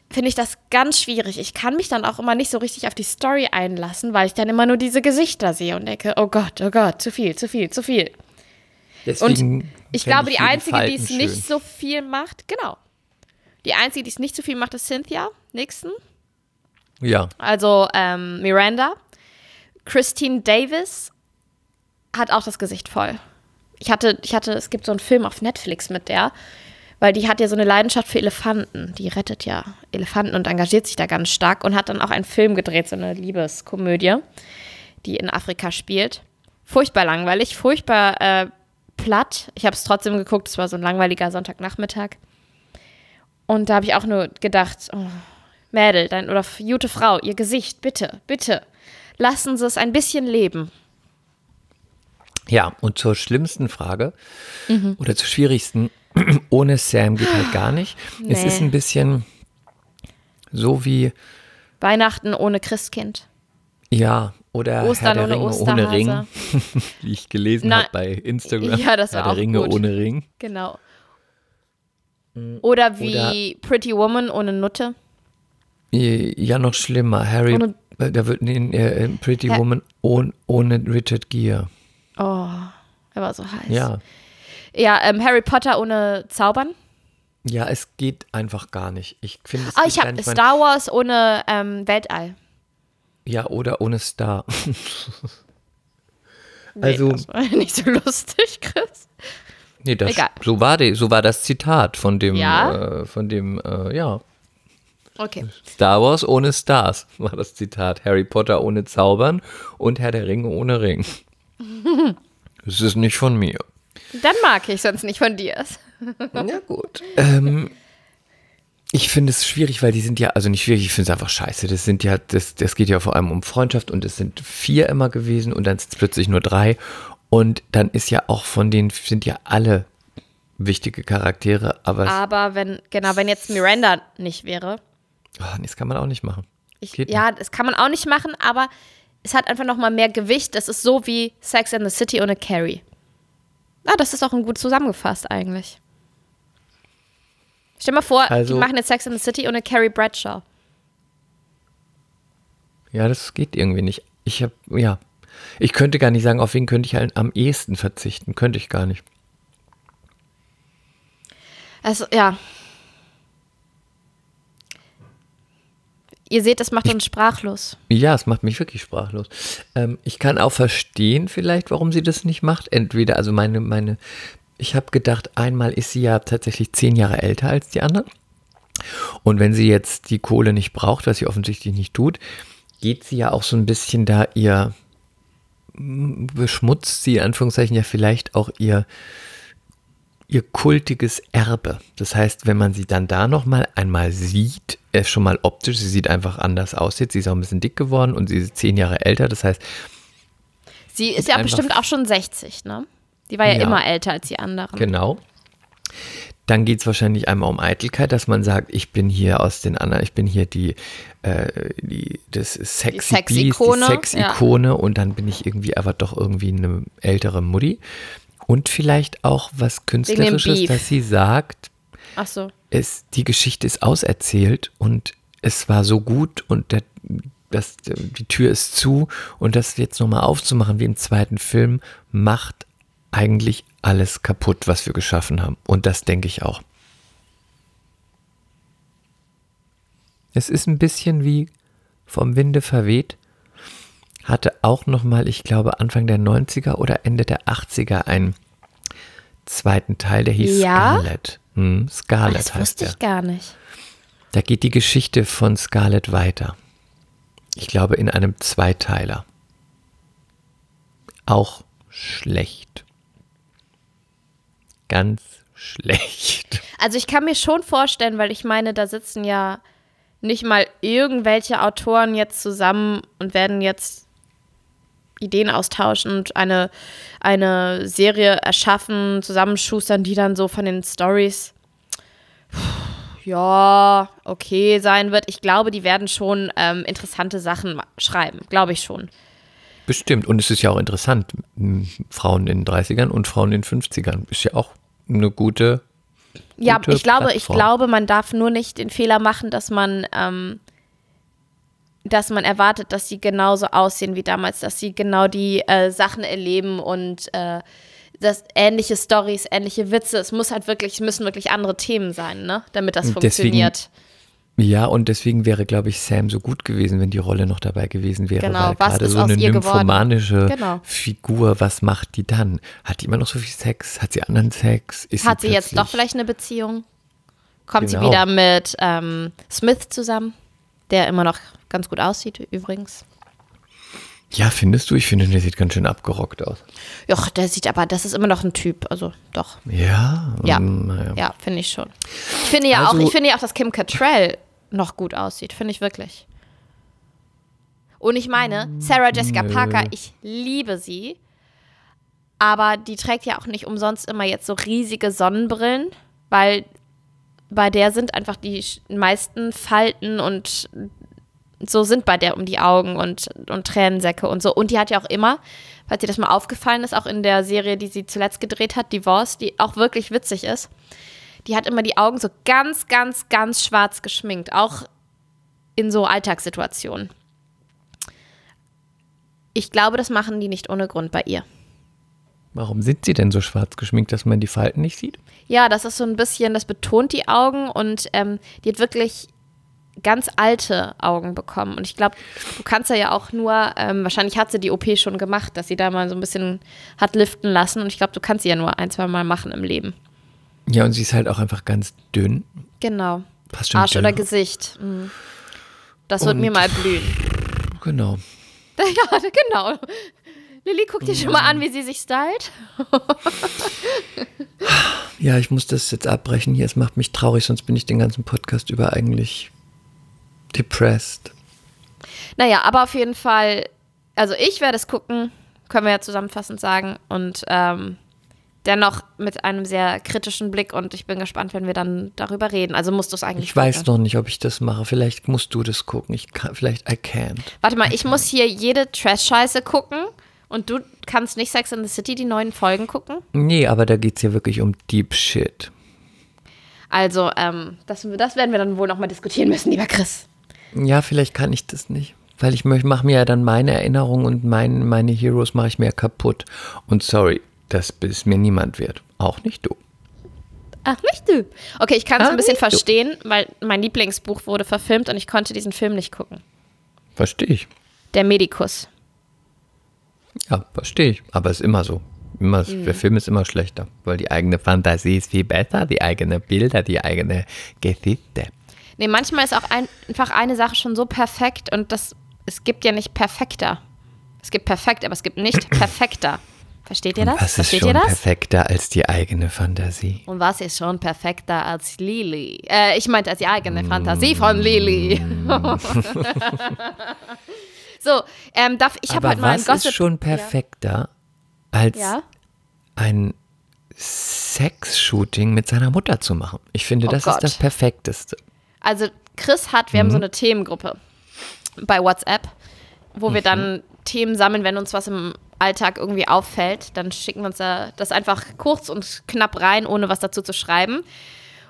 finde ich das ganz schwierig. Ich kann mich dann auch immer nicht so richtig auf die Story einlassen, weil ich dann immer nur diese Gesichter sehe und denke, oh Gott, oh Gott, zu viel, zu viel, zu viel. Deswegen Ich fänd glaube, die hier einzige, die es schön. nicht so viel macht, genau. Die einzige, die es nicht so viel macht, ist Cynthia Nixon, Ja, also ähm, Miranda. Christine Davis hat auch das Gesicht voll. Ich hatte, ich hatte, es gibt so einen Film auf Netflix mit der, weil die hat ja so eine Leidenschaft für Elefanten. Die rettet ja Elefanten und engagiert sich da ganz stark und hat dann auch einen Film gedreht, so eine Liebeskomödie, die in Afrika spielt. Furchtbar langweilig, furchtbar äh, platt. Ich habe es trotzdem geguckt, es war so ein langweiliger Sonntagnachmittag. Und da habe ich auch nur gedacht, oh, Mädel, dein, oder gute Frau, ihr Gesicht, bitte, bitte, lassen Sie es ein bisschen leben. Ja, und zur schlimmsten Frage Mhm. oder zur schwierigsten, ohne Sam geht halt gar nicht. Es Nee. ist ein bisschen so wie, Weihnachten ohne Christkind. ja, oder Ostern Herr der ohne Ringe ohne Ring, Osterhase. wie ich gelesen habe bei Instagram. Ja, das Herr war der auch Ringe gut. ohne Ring. Genau. Oder wie Pretty Woman ohne Nutte. Ja, noch schlimmer. Harry, Ohne- äh, da wird in äh, Pretty Herr- Woman ohne, ohne Richard Gere. Oh, er war so heiß. Ja, Ja, ähm, Harry Potter ohne Zaubern. Ja, es geht einfach gar nicht. Ich finde es Oh, geht ich habe Star Wars ohne ähm, Weltall. Ja, oder ohne Star. Nee, Also- das war nicht so lustig, Chris. Nee, das, Egal. so war die, so war das Zitat von dem, Ja? äh, von dem, äh, ja. Okay. Star Wars ohne Stars war das Zitat. Harry Potter ohne Zaubern und Herr der Ringe ohne Ring. Das ist nicht von mir. Dann mag ich sonst nicht von dir. Ja, gut. Ähm, ich finde es schwierig, weil die sind ja, also nicht schwierig, ich finde es einfach scheiße. Das sind ja, das, das geht ja vor allem um Freundschaft und es sind vier immer gewesen und dann sind es plötzlich nur drei. Und dann ist ja auch von denen, sind ja alle wichtige Charaktere, aber es, Aber wenn, genau, wenn jetzt Miranda nicht wäre, ah, nee, das kann man auch nicht machen. ich, ja, das kann man auch nicht machen, aber es hat einfach nochmal mehr Gewicht. Das ist so wie Sex and the City ohne Carrie. Ah, das ist auch ein gut zusammengefasst eigentlich. Stell mal vor, Also- die machen jetzt Sex and the City ohne Carrie Bradshaw. Ja, das geht irgendwie nicht. Ich habe, ja, ich könnte gar nicht sagen, auf wen könnte ich halt am ehesten verzichten. Könnte ich gar nicht. Also, ja. Ihr seht, das macht uns sprachlos. Ja, es macht mich wirklich sprachlos. Ähm, ich kann auch verstehen vielleicht, warum sie das nicht macht. Entweder, also meine, meine, ich habe gedacht, einmal ist sie ja tatsächlich zehn Jahre älter als die anderen. Und wenn sie jetzt die Kohle nicht braucht, was sie offensichtlich nicht tut, geht sie ja auch so ein bisschen da ihr, beschmutzt sie in Anführungszeichen ja vielleicht auch ihr, ihr kultiges Erbe. Das heißt, wenn man sie dann da nochmal einmal sieht, äh, schon mal optisch, sie sieht einfach anders aus jetzt, sie ist auch ein bisschen dick geworden und sie ist zehn Jahre älter, das heißt, Sie ist ja bestimmt auch schon 60, ne? Die war ja, Ja. immer älter als die anderen. Genau. Dann geht es wahrscheinlich einmal um Eitelkeit, dass man sagt, ich bin hier aus den anderen, ich bin hier die, äh, die das sexy Beast, Sexikone, die Sexikone und dann bin ich irgendwie aber doch irgendwie eine ältere Mutti. Und vielleicht auch was Künstlerisches, dass sie sagt, Ach so. es, die Geschichte ist auserzählt und es war so gut und der, das, die Tür ist zu und das jetzt nochmal aufzumachen wie im zweiten Film macht eigentlich alles kaputt, was wir geschaffen haben. Und das denke ich auch. Es ist ein bisschen wie vom Winde verweht. Hatte auch nochmal, ich glaube, Anfang der 90er oder Ende der 80er einen zweiten Teil, der hieß Ja? Scarlet. Hm, Scarlet Das heißt wusste der. ich gar nicht. Da geht die Geschichte von Scarlett weiter. Ich glaube in einem Zweiteiler. Auch schlecht. Ganz schlecht. Also ich kann mir schon vorstellen, weil ich meine, da sitzen ja nicht mal irgendwelche Autoren jetzt zusammen und werden jetzt Ideen austauschen und eine, eine Serie erschaffen, zusammenschustern, die dann so von den Stories ja, okay sein wird. Ich glaube, die werden schon ähm, interessante Sachen schreiben, glaube ich schon. Bestimmt. Und es ist ja auch interessant. Frauen in den 30ern und Frauen in den 50ern. Ist ja auch eine gute. Ja, gute ich glaube, ich Plattform. glaube, man darf nur nicht den Fehler machen, dass man, ähm, dass man erwartet, dass sie genauso aussehen wie damals, dass sie genau die äh, Sachen erleben und äh, das ähnliche Stories, ähnliche Witze. Es muss halt wirklich, es müssen wirklich andere Themen sein, ne, damit das Und deswegen- funktioniert. Ja, und deswegen wäre, glaube ich, Sam so gut gewesen, wenn die Rolle noch dabei gewesen wäre. Genau, weil was gerade ist so aus eine ihr nymphomanische Genau. Figur, was macht die dann? Hat die immer noch so viel Sex? Hat sie anderen Sex? Ist Hat sie jetzt plötzlich- doch vielleicht eine Beziehung? Kommt sie Genau. wieder mit ähm, Smith zusammen, der immer noch ganz gut aussieht übrigens. Ja, findest du? Ich finde, der sieht ganz schön abgerockt aus. Joch, der sieht aber, das ist immer noch ein Typ, also doch. Ja? Ja, mm, naja. ja, finde ich schon. Ich finde ja Also- auch, ich finde ja auch, dass Kim Cattrall noch gut aussieht, finde ich wirklich. Und ich meine, Sarah Jessica Nö. Parker, ich liebe sie, aber die trägt ja auch nicht umsonst immer jetzt so riesige Sonnenbrillen, weil bei der sind einfach die meisten Falten und so sind bei der um die Augen und, und Tränensäcke und so. Und die hat ja auch immer, falls dir das mal aufgefallen ist, auch in der Serie, die sie zuletzt gedreht hat, Divorce, die auch wirklich witzig ist, die hat immer die Augen so ganz, ganz, ganz schwarz geschminkt, auch in so Warum sind sie denn so schwarz geschminkt, dass man die Falten nicht sieht? Ja, das ist so ein bisschen, das betont die Augen und ähm, die hat wirklich ganz alte Augen bekommen. Und ich glaube, du kannst ja auch nur, ähm, wahrscheinlich hat sie die OP schon gemacht, dass sie da mal so ein bisschen hat liften lassen. Und ich glaube, du kannst sie ja nur ein, zwei Mal machen im Leben. Ja, und sie ist halt auch einfach ganz dünn. Genau. Passt schon Arsch dünn. oder Gesicht. Mhm. Das wird Und- mir mal blühen. Genau. Ja, genau. Lilly, guck dir schon mal an, wie sie sich stylt. Ja, ich muss das jetzt abbrechen hier. Es macht mich traurig, sonst bin ich den ganzen Podcast über eigentlich depressed. Naja, aber auf jeden Fall, also ich werde es gucken, können wir ja zusammenfassend sagen. Und ähm, dennoch mit einem sehr kritischen Blick und ich bin gespannt, wenn wir dann darüber reden. Also musst du es eigentlich Ich weiß gucken. noch nicht, ob ich das mache. Vielleicht musst du das gucken. Ich kann, vielleicht I can't. Warte mal, ich muss hier jede Trash-Scheiße gucken und du kannst nicht Sex in the City, die neuen Folgen gucken? Nee, aber da geht es ja wirklich um Deep Shit. Also, ähm, das, das werden wir dann wohl nochmal diskutieren müssen, lieber Chris. Ja, vielleicht kann ich das nicht. Weil ich mache mir ja dann meine Erinnerungen und mein, meine Heroes mache ich mir kaputt. Und sorry, das ist mir niemand wert. Auch nicht du. Ach, nicht du. Okay, ich kann es Ah, ein bisschen nicht du. verstehen, weil mein Lieblingsbuch wurde verfilmt und ich konnte diesen Film nicht gucken. Verstehe ich. Der Medikus. Ja, verstehe ich. Aber es ist immer so. Immer, Mhm. Der Film ist immer schlechter, weil die eigene Fantasie ist viel besser, die eigene Bilder, die eigene Geschichte. Nee, manchmal ist auch ein, einfach eine Sache schon so perfekt und das, es gibt ja nicht perfekter. Es gibt perfekt, aber es gibt nicht perfekter. Versteht ihr das? Was ist Versteht schon ihr das? perfekter als die eigene Fantasie? Und was ist schon perfekter als Lili? Äh, ich meinte als die eigene Fantasie von Lili. so, ähm, darf, ich habe heute mal ein was Gossip. ist schon perfekter als Ja. ein Sex-Shooting mit seiner Mutter zu machen? Ich finde, Oh das Gott. ist das Perfekteste. Also Chris hat, wir haben so eine Themengruppe bei WhatsApp, wo wir dann Themen sammeln, wenn uns was im Alltag irgendwie auffällt, dann schicken wir uns da das einfach kurz und knapp rein, ohne was dazu zu schreiben.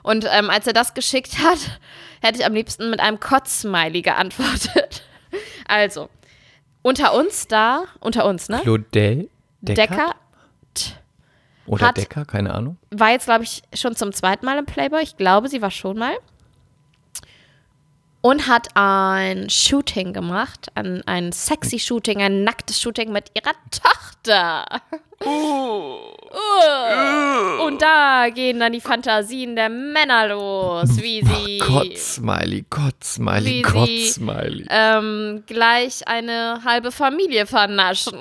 Und ähm, als er das geschickt hat, hätte ich am liebsten mit einem Kotz-Smiley geantwortet. Also, unter uns da, unter uns, ne? Claudel Decker? Oder hat- Decker, keine Ahnung. war jetzt, glaube ich, schon zum zweiten Mal im Playboy. Ich glaube, sie war schon mal. Und hat ein Shooting gemacht, ein, ein sexy Shooting, ein nacktes Shooting mit ihrer Tochter. Uh. Und da gehen dann die Fantasien der Männer los, wie sie Gott-Smiley, Gott-Smiley, Wie sie- Gott-Smiley. ähm, gleich eine halbe Familie vernaschen.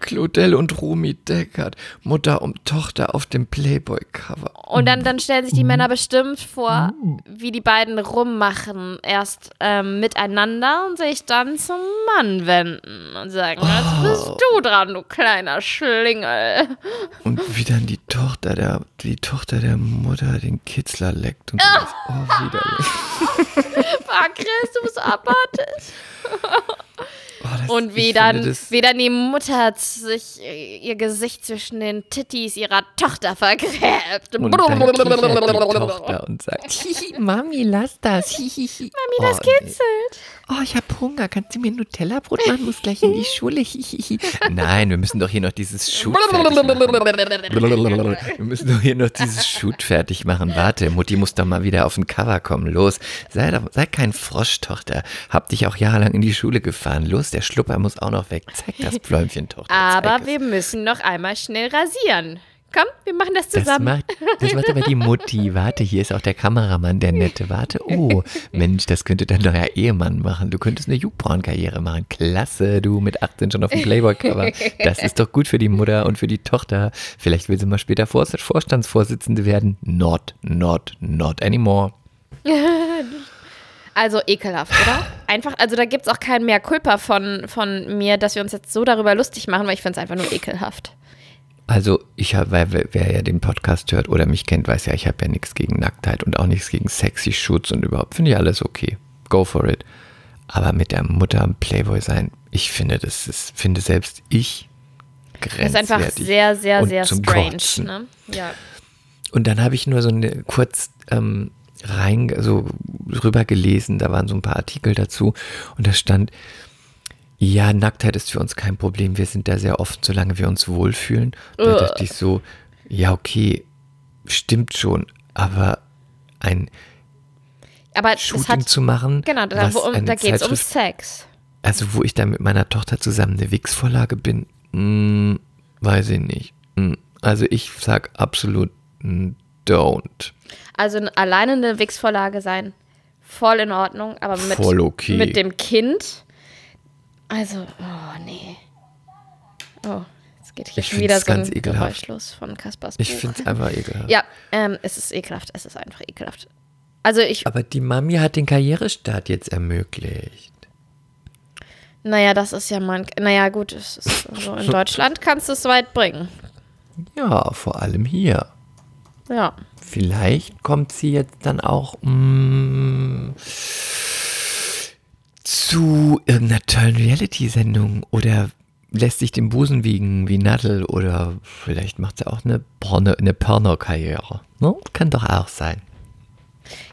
Claudel und Rumi Deckert, Mutter und Tochter auf dem Playboy-Cover. Und dann, dann stellen sich die Männer bestimmt vor, wie die beiden rummachen. Erst ähm, miteinander und sich dann zum Mann wenden und sagen, jetzt bist du dran, du kleiner Schlingel. Und wie dann die Tochter der, die Tochter der Mutter den Kitzler leckt und so. Oh, widerlich. Chris, du bist abartig. Oh, Und wie dann, wie dann die Mutter sich äh, ihr Gesicht zwischen den Tittis ihrer Tochter vergräbt. Und Tochter und sagt, Mami, lass das. Mami, das kitzelt. Oh, ich habe Hunger. Kannst du mir Nutella-Brot machen? Muss gleich in die Schule. Nein, wir müssen doch hier noch dieses Shoot fertig machen. Wir müssen doch hier noch dieses Shoot fertig machen. Warte, Mutti muss doch mal wieder auf ein Cover kommen. Los, sei, sei kein Frosch, Tochter. Hab dich auch jahrelang in die Schule gefahren. Los, der Schlupper muss auch noch weg. Zeig das Pfläumchen, Tochter. Aber wir müssen noch einmal schnell rasieren. Komm, wir machen das Das zusammen. macht, das macht aber die Mutti. Warte, hier ist auch der Kameramann, der nette. Warte, oh, Mensch, das könnte dein neuer Ehemann machen. Du könntest eine Jugendbraun-Karriere machen. Klasse, du mit 18 schon auf dem Playboy-Cover. Das ist doch gut für die Mutter und für die Tochter. Vielleicht will sie mal später Vor Vorstandsvorsitzende werden. Not, not, not anymore. Also ekelhaft, oder? Einfach, also da gibt es auch kein mehr Culpa von, von mir, dass wir uns jetzt so darüber lustig machen, weil ich finde es einfach nur ekelhaft. Also ich habe, wer, wer ja den Podcast hört oder mich kennt, weiß ja, ich habe ja nichts gegen Nacktheit und auch nichts gegen sexy Shoots und überhaupt finde ich alles okay. Go for it. Aber mit der Mutter am Playboy sein, ich finde, das ist, finde selbst ich Das ist grenzwertig. einfach sehr, sehr, sehr strange. Ne? Ja. Und dann habe ich nur so eine kurz ähm, rein, so rüber gelesen, da waren so ein paar Artikel dazu und da stand, Ja, Nacktheit ist für uns kein Problem. Wir sind da sehr offen, solange wir uns wohlfühlen. Da Ugh. dachte ich so, ja, okay, stimmt schon, aber ein Aber Shooting hat, zu machen, genau, da, wo, da geht es um Sex. also wo ich dann mit meiner Tochter zusammen eine Wix-Vorlage bin, mm, weiß ich nicht. Mm, also ich sag absolut mm, don't. Also alleine eine Wix-Vorlage sein, voll in Ordnung, aber mit, okay. mit dem Kind, also, oh nee. Oh, jetzt geht hier schon wieder so ein ganz ekelhaft. Geräusch los von Kaspers Ich finde es einfach ekelhaft. Ja, ähm, es ist ekelhaft, es ist einfach ekelhaft. Also ich, Aber die Mami hat den Karrierestart jetzt ermöglicht. naja, das ist ja mein, naja gut, es ist, also in Deutschland kannst du es weit bringen. Ja, vor allem hier. Ja. Vielleicht kommt sie jetzt dann auch mm, zu irgendeiner tollen Reality-Sendung oder lässt sich den Busen wiegen wie Nadel oder vielleicht macht sie auch eine, Porno, eine Porno-Karriere. Ne? Kann doch auch sein.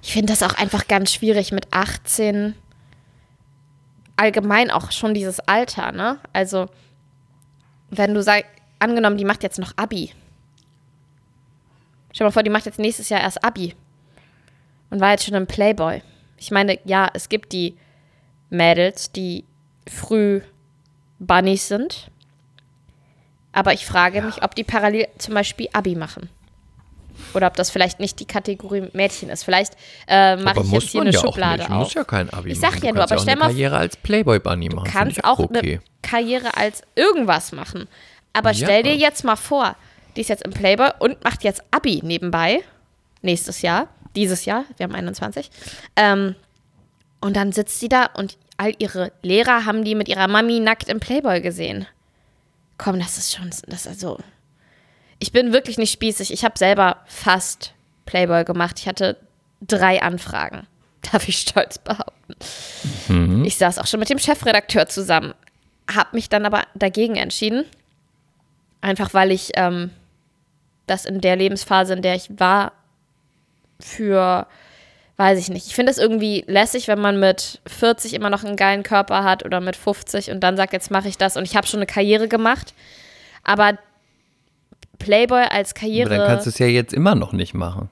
Ich finde das auch einfach ganz schwierig mit 18. Allgemein auch schon dieses Alter, ne? Also, wenn du sagst, angenommen, die macht jetzt noch Abi. Stell dir mal vor, die macht jetzt nächstes Jahr erst Abi. Und war jetzt schon im Playboy. Ich meine, ja, es gibt die Mädels, die früh Bunnies sind. Aber ich frage mich, ob die parallel zum Beispiel Abi machen. Oder ob das vielleicht nicht die Kategorie Mädchen ist. Vielleicht äh, mache ich jetzt hier eine Schublade auch nicht. Du auf. musst ja kein Abi Ich sag machen. ja Du nur, kannst aber stell eine mal- Karriere als Playboy-Bunny machen. Du kannst ich auch okay. eine Karriere als irgendwas machen. Aber Ja. stell dir jetzt mal vor, die ist jetzt im Playboy und macht jetzt Abi nebenbei. Nächstes Jahr. Dieses Jahr. Wir haben 21. Ähm, und dann sitzt sie da und all ihre Lehrer haben die mit ihrer Mami nackt im Playboy gesehen. Komm, das ist schon, das ist also. Ich bin wirklich nicht spießig. Ich habe selber fast Playboy gemacht. Ich hatte drei Anfragen. Darf ich stolz behaupten. Ich saß auch schon mit dem Chefredakteur zusammen, habe mich dann aber dagegen entschieden. Einfach weil ich ähm, das in der Lebensphase, in der ich war, für, weiß ich nicht. Ich finde es irgendwie lässig, wenn man mit 40 immer noch einen geilen Körper hat oder mit 50 und dann sagt, jetzt mache ich das und ich habe schon eine Karriere gemacht. Aber Playboy als Karriere, Aber dann kannst du es ja jetzt immer noch nicht machen,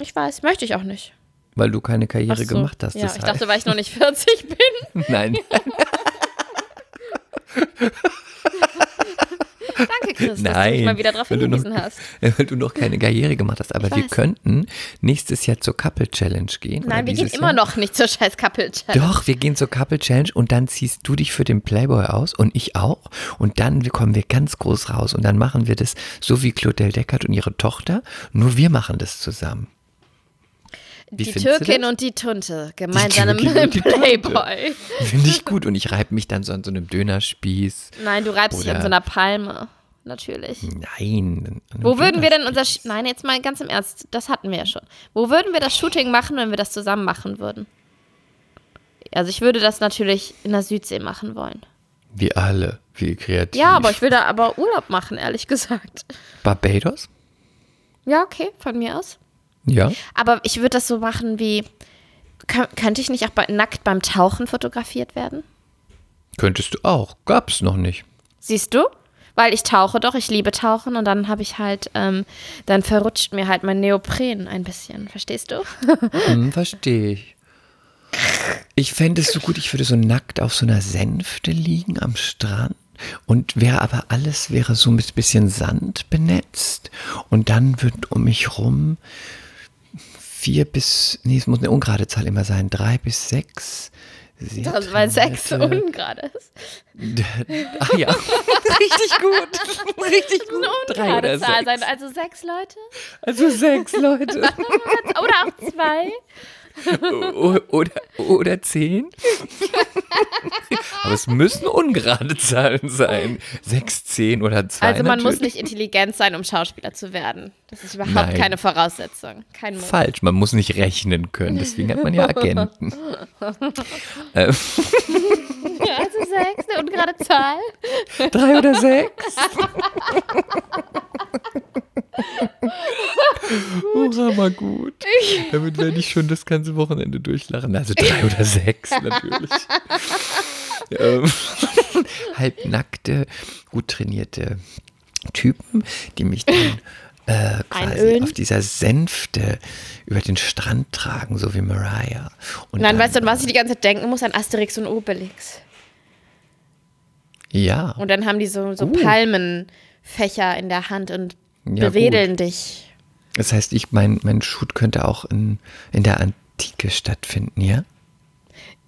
ich weiß, möchte ich auch nicht. weil du keine Karriere so. gemacht hast. Ja, ich heißt. dachte, weil ich noch nicht 40 bin. Nein. Danke, Chris, dass du mich Nein, mal wieder darauf noch- hingewiesen hast. Weil du noch keine Karriere gemacht hast. Aber Ich wir weiß. könnten nächstes Jahr zur Couple Challenge gehen. Nein, wir gehen immer Jahr. noch nicht zur scheiß Couple Challenge. Doch, wir gehen zur Couple Challenge und dann ziehst du dich für den Playboy aus und ich auch. Und dann kommen wir ganz groß raus und dann machen wir das so wie Claudel Deckert und ihre Tochter. Nur wir machen das zusammen. Wie die Türkin und die Tunte, gemeinsam im. Playboy. Finde ich gut. Und ich reibe mich dann so an so einem Dönerspieß. Nein, du reibst dich an so einer Palme. Natürlich. Nein. Wo würden wir denn unser. Sch Nein, jetzt mal ganz im Ernst, das hatten wir ja schon. Wo würden wir das Shooting machen, wenn wir das zusammen machen würden? Also, ich würde das natürlich in der Südsee machen wollen. Wir alle. Wie kreativ. Ja, aber ich will da aber Urlaub machen, ehrlich gesagt. Barbados? Ja, okay, von mir aus. Ja. Aber ich würde das so machen wie. Kö- Könnte ich nicht auch bei, nackt beim Tauchen fotografiert werden? Könntest du auch. Gab's noch nicht. Siehst du? Weil ich tauche doch, ich liebe Tauchen und dann habe ich halt, ähm, dann verrutscht mir halt mein Neopren ein bisschen, verstehst du? Hm, verstehe ich. Ich fände es so gut, ich würde so nackt auf so einer Sänfte liegen am Strand und wäre aber alles wäre so mit bisschen Sand benetzt und dann wird um mich rum vier bis, nee, es muss eine ungerade Zahl immer sein, drei bis sechs. Das, weil trainierte- ungerade ist. Ah ja, richtig gut, richtig gut. Drei Ungerade oder Zahl sechs. sein. Also sechs Leute? Also sechs Leute. Oder auch zwei? Oder, oder zehn. Aber es müssen ungerade Zahlen sein. Sechs, zehn oder zwei. Also man muss natürlich. nicht intelligent sein, um Schauspieler zu werden. Das ist überhaupt Nein. keine Voraussetzung. Kein Muss. Falsch, man muss nicht rechnen können. Deswegen hat man ja Agenten. ähm, Ja, also sechs, eine ungerade Zahl. drei oder sechs. oh, hammer gut. Damit werde ich schon das ganze Wochenende durchlachen. Also drei oder sechs natürlich. ähm, halbnackte, gut trainierte Typen, die mich dann äh, quasi auf dieser Sänfte über den Strand tragen, so wie Mariah. Und Und dann weißt du, an was ich die ganze Zeit denken muss? An Asterix und Obelix. Ja, Und dann haben die so, so Uh. Palmenfächer in der Hand und Ja, bewedeln dich. das heißt, ich mein, mein Shoot könnte auch in, in der Antike stattfinden, ja?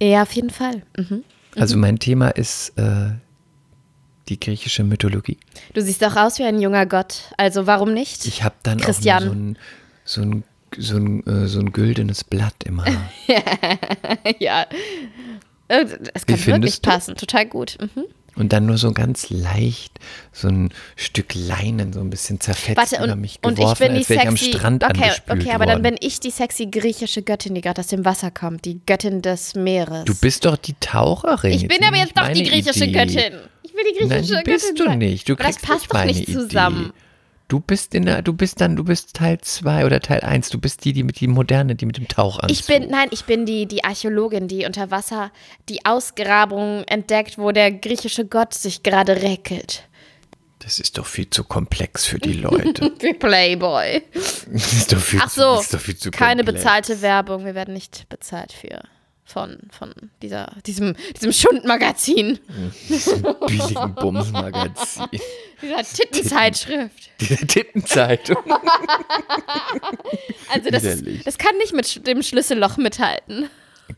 Ja, auf jeden Fall. Mhm. Also mein Thema ist äh, die griechische Mythologie. Du siehst auch aus wie ein junger Gott. Also warum nicht? Ich habe dann Christian. auch so ein, so ein, so ein, äh, so ein güldenes Blatt im Haar. ja. Äh, Es kann findest wirklich du? passen. Total gut. Mhm. Und dann nur so ganz leicht so ein Stück Leinen so ein bisschen zerfetzt Warte, über und, mich und geworfen, ich bin als wäre ich am. Strand okay, okay, aber dann worden. bin ich die sexy griechische Göttin, die gerade aus dem Wasser kommt. Die Göttin des Meeres. Du bist doch die Taucherin. ich bin aber jetzt doch die griechische Idee. Göttin. Ich will die griechische Nein, Göttin. bist du nicht. Du aber das kriegst passt nicht doch nicht Idee. Du bist in der, du bist dann, du bist Teil 2 oder Teil 1. Du bist die, die mit die moderne, die mit dem Tauchanzug. Ich bin, nein, ich bin die, die Archäologin, die unter Wasser die Ausgrabung entdeckt, wo der griechische Gott sich gerade räkelt. Das ist doch viel zu komplex für die Leute. Wie Playboy. Das ist doch viel Ach zu, so, das ist doch viel zu keine komplex. bezahlte Werbung. Wir werden nicht bezahlt für von, von dieser, diesem, diesem Schundmagazin, billigen Bumsmagazin. dieser Tittenzeitschrift. Diese Tittenzeitung. Also das, Widerlich. das kann nicht mit dem Schlüsselloch mithalten.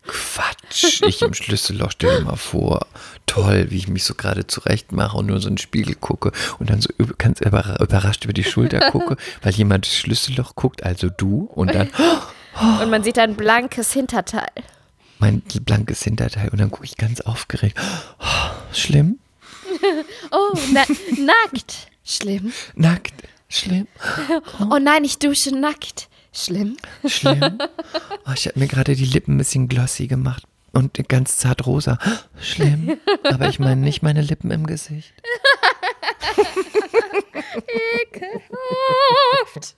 Quatsch. Ich im Schlüsselloch stell dir mal vor. Toll, wie ich mich so gerade zurecht mache und nur so in den Spiegel gucke und dann so ganz überra- überrascht über die Schulter gucke, weil jemand das Schlüsselloch guckt, also du, und dann Und man sieht ein blankes Hinterteil. Mein blankes Hinterteil und dann gucke ich ganz aufgeregt. Schlimm? Oh, na, nackt. Schlimm. Nackt? Schlimm? Oh nein, ich dusche nackt. Schlimm. Schlimm? Oh, ich habe mir gerade die Lippen ein bisschen glossy gemacht und ganz zart rosa. Schlimm? Aber ich meine nicht meine Lippen im Gesicht. Ekelhaft.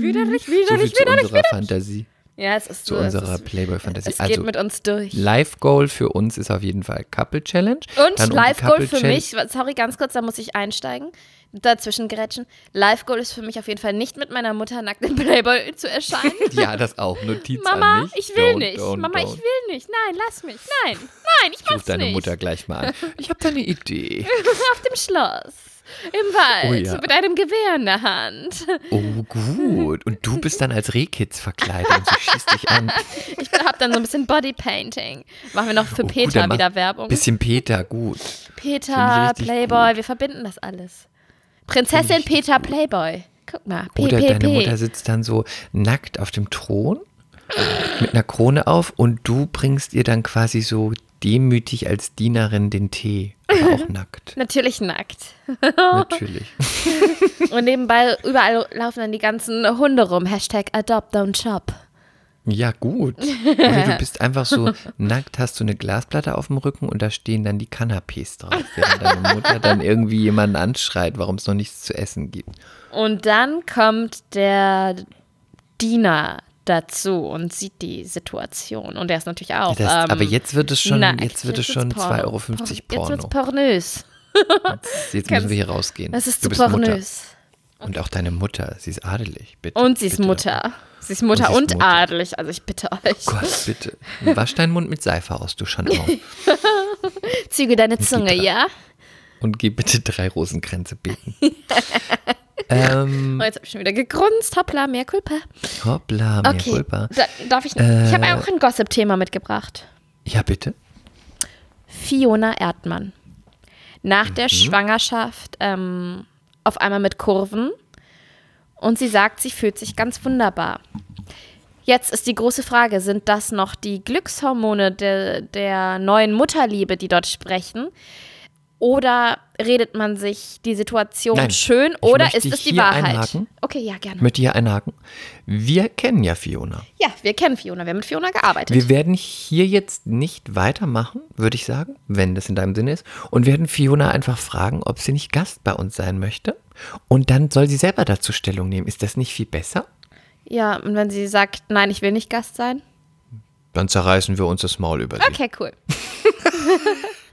widerlich, So widerlich, viel zu widerlich. unserer Fantasie, Ja, es ist zu so. Es, unserer ist, Playboy-Fantasie. es Also geht mit uns durch. Live-Goal für uns ist auf jeden Fall Couple Challenge. Und Dann um Live-Goal Couple für Challenge- mich, sorry, ganz kurz, da muss ich einsteigen, dazwischen grätschen. Live-Goal ist für mich auf jeden Fall nicht mit meiner Mutter nackt im Playboy zu erscheinen. Ja, das auch. Notiz Mama, an mich. ich will Don't, nicht. don't, Mama, don't. ich will nicht. Nein, lass mich. Nein, nein, ich Ruf mach's deine nicht. Mutter gleich mal an. Ich habe da eine Idee. Auf dem Schloss. Im Wald. Oh ja. Mit einem Gewehr in der Hand. Oh, gut. Und du bist dann als Rehkitz verkleidet und sie schießt dich an. Ich hab dann so ein bisschen Bodypainting. Machen wir noch für Oh, gut, Peter mach- wieder Werbung. Bisschen Peter, gut. Peter, Playboy, wir verbinden das alles. Prinzessin Peter Playboy. Guck mal, Oder deine PPP. Mutter sitzt dann so nackt auf dem Thron mit einer Krone auf und du bringst ihr dann quasi so demütig als Dienerin den Tee. Aber auch nackt. Natürlich nackt. Natürlich. Und nebenbei überall laufen dann die ganzen Hunde rum. Hashtag Adopt, don't shop. Ja, gut. Oder du bist einfach so nackt, hast du eine Glasplatte auf dem Rücken und da stehen dann die Canapés drauf, während deine Mutter dann irgendwie jemanden anschreit, warum es noch nichts zu essen gibt. Und dann kommt der Diener dazu und sieht die Situation. Und der ist natürlich auch. Das, ähm, aber jetzt wird es schon, jetzt wird es schon Porno. 2,50 Euro Jetzt Porno. wird's pornös. Jetzt, jetzt müssen wir hier rausgehen. Das ist du zu bist Mutter. pornös. Und auch deine Mutter, sie ist adelig, bitte. Und sie ist bitte. Mutter. Sie ist Mutter Und und, ist Mutter. adelig. Also ich bitte euch. Gott, bitte. Wasch deinen Mund mit Seife aus, du Schandau. Züge deine Zunge, ja? Und geh bitte drei Rosenkränze beten. ähm, Oh, jetzt habe ich schon wieder gegrunzt. Hoppla, mehr Culpa. hoppla, mehr Okay. culpa. Da, darf ich. ich habe auch ein Gossip-Thema mitgebracht. Ja, bitte. Fiona Erdmann. Nach Mhm. der Schwangerschaft ähm, auf einmal mit Kurven. Und sie sagt, sie fühlt sich ganz wunderbar. Jetzt ist die große Frage, sind das noch die Glückshormone der, der neuen Mutterliebe, die dort sprechen? Oder redet man sich die Situation Nein, schön oder ist es die hier Wahrheit? einhaken. Okay, ja, gerne. Möchte hier einhaken. Wir kennen ja Fiona. Ja, wir kennen Fiona, wir haben mit Fiona gearbeitet. Wir werden hier jetzt nicht weitermachen, würde ich sagen, wenn das in deinem Sinne ist. Und werden Fiona einfach fragen, ob sie nicht Gast bei uns sein möchte. Und dann soll sie selber dazu Stellung nehmen. Ist das nicht viel besser? ja, und wenn sie sagt, nein, ich will nicht Gast sein, Dann zerreißen wir uns das Maul über sie. Okay, cool.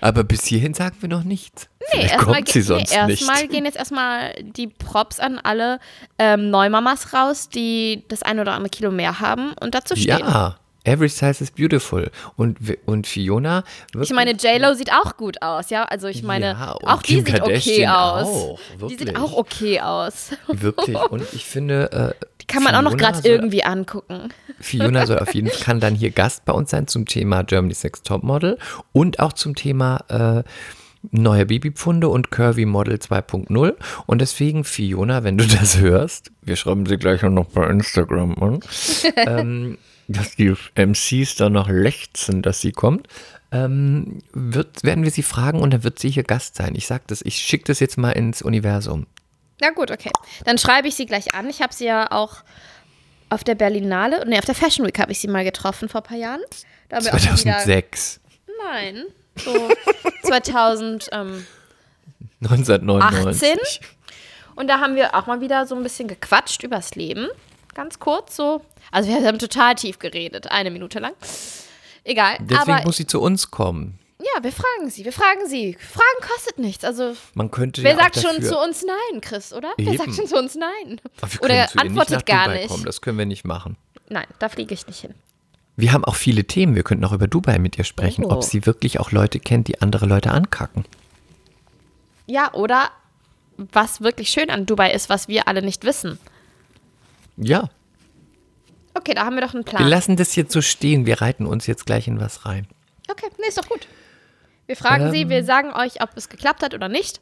Aber bis hierhin sagen wir noch nichts. Nee, erstmal ge- nee, erstmal gehen jetzt erstmal die Props an alle ähm, Neumamas raus, die das ein oder andere Kilo mehr haben und dazu stehen. Ja, every size is beautiful. Und, und Fiona Ich meine, J-Lo sieht auch gut aus, ja. Also ich meine, Ja, auch die Kim sieht okay Kardashian aus. auch, die sieht auch okay aus. wirklich. Und ich finde, äh, Die kann man auch noch gerade irgendwie angucken. Fiona soll auf jeden Fall kann dann hier Gast bei uns sein zum Thema Germany's Next Topmodel und auch zum Thema äh, neue Babypfunde und Curvy Model 2.0. Und deswegen, Fiona, wenn du das hörst, wir schreiben sie gleich auch noch bei Instagram an, ähm, dass die MCs da noch lechzen, dass sie kommt. Ähm, wird, werden wir sie fragen und dann wird sie hier Gast sein. Ich sag das, ich schicke das jetzt mal ins Universum. Na gut, okay. Dann schreibe ich sie gleich an. Ich habe sie ja auch auf der Berlinale, nee, auf der Fashion Week habe ich sie mal getroffen vor ein paar Jahren. Da haben wir auch mal wieder, 2006, nein, so 2000, ähm, 1999. 18. Und da haben wir auch mal wieder so ein bisschen gequatscht übers Leben. Ganz kurz so. Also wir haben total tief geredet, eine Minute lang. Egal. Deswegen muss sie zu uns kommen. Ja, wir fragen sie, wir fragen sie. Fragen kostet nichts. Also Man könnte wer ja sagt schon zu uns nein, Chris, oder? Wer sagt Eben. schon zu uns nein? Wir Oder antwortet nicht gar Dubai nicht. Kommen. Das können wir nicht machen. Nein, da fliege ich nicht hin. Wir haben auch viele Themen. Wir könnten auch über Dubai mit ihr sprechen, Oh. ob sie wirklich auch Leute kennt, die andere Leute ankacken. Ja, oder was wirklich schön an Dubai ist, was wir alle nicht wissen. Ja, Okay, da haben wir doch einen wir Plan. lassen das jetzt so stehen. Wir reiten uns jetzt gleich in was rein. Okay, nee, ist doch gut. Wir fragen Sie, Ähm. wir sagen euch, ob es geklappt hat oder nicht.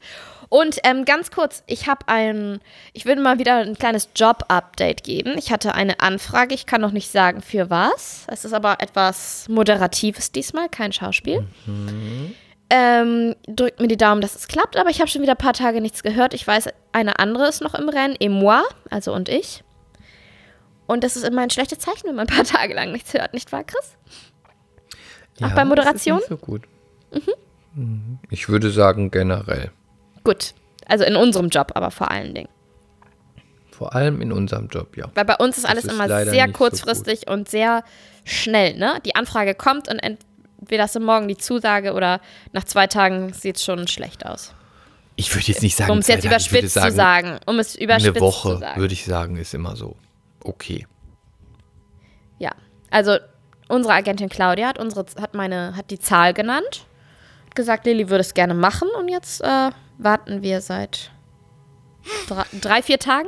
Und ähm, ganz kurz, ich habe ein, ich würde mal wieder ein kleines Job-Update geben. Ich hatte eine Anfrage, ich kann noch nicht sagen für was. Es ist aber etwas Moderatives diesmal, kein Schauspiel. Ähm, drückt mir die Daumen, dass es klappt, aber ich habe schon wieder ein paar Tage nichts gehört. Ich weiß, eine andere ist noch im Rennen, et moi, also und ich. Und das ist immer ein schlechtes Zeichen, wenn man ein paar Tage lang nichts hört, nicht wahr, Chris? Auch bei Moderation? Das ist nicht so gut. Mhm. Ich würde sagen generell. Gut. Also in unserem Job, aber vor allen Dingen. Vor allem in unserem Job, ja. Weil bei uns ist alles ist immer sehr nicht so kurzfristig und sehr schnell, ne? Die Anfrage kommt und entweder hast du morgen die Zusage oder nach zwei Tagen sieht es schon schlecht aus. Ich würde jetzt nicht sagen, Um es jetzt überspitzt zu sagen. Um es überspitzt Eine Woche, zu sagen. würde ich sagen, ist immer so. Okay. Ja. Also unsere Agentin Claudia hat unsere hat meine hat die Zahl genannt. Gesagt, Lilly würde es gerne machen und jetzt äh, warten wir seit drei, drei vier Tagen.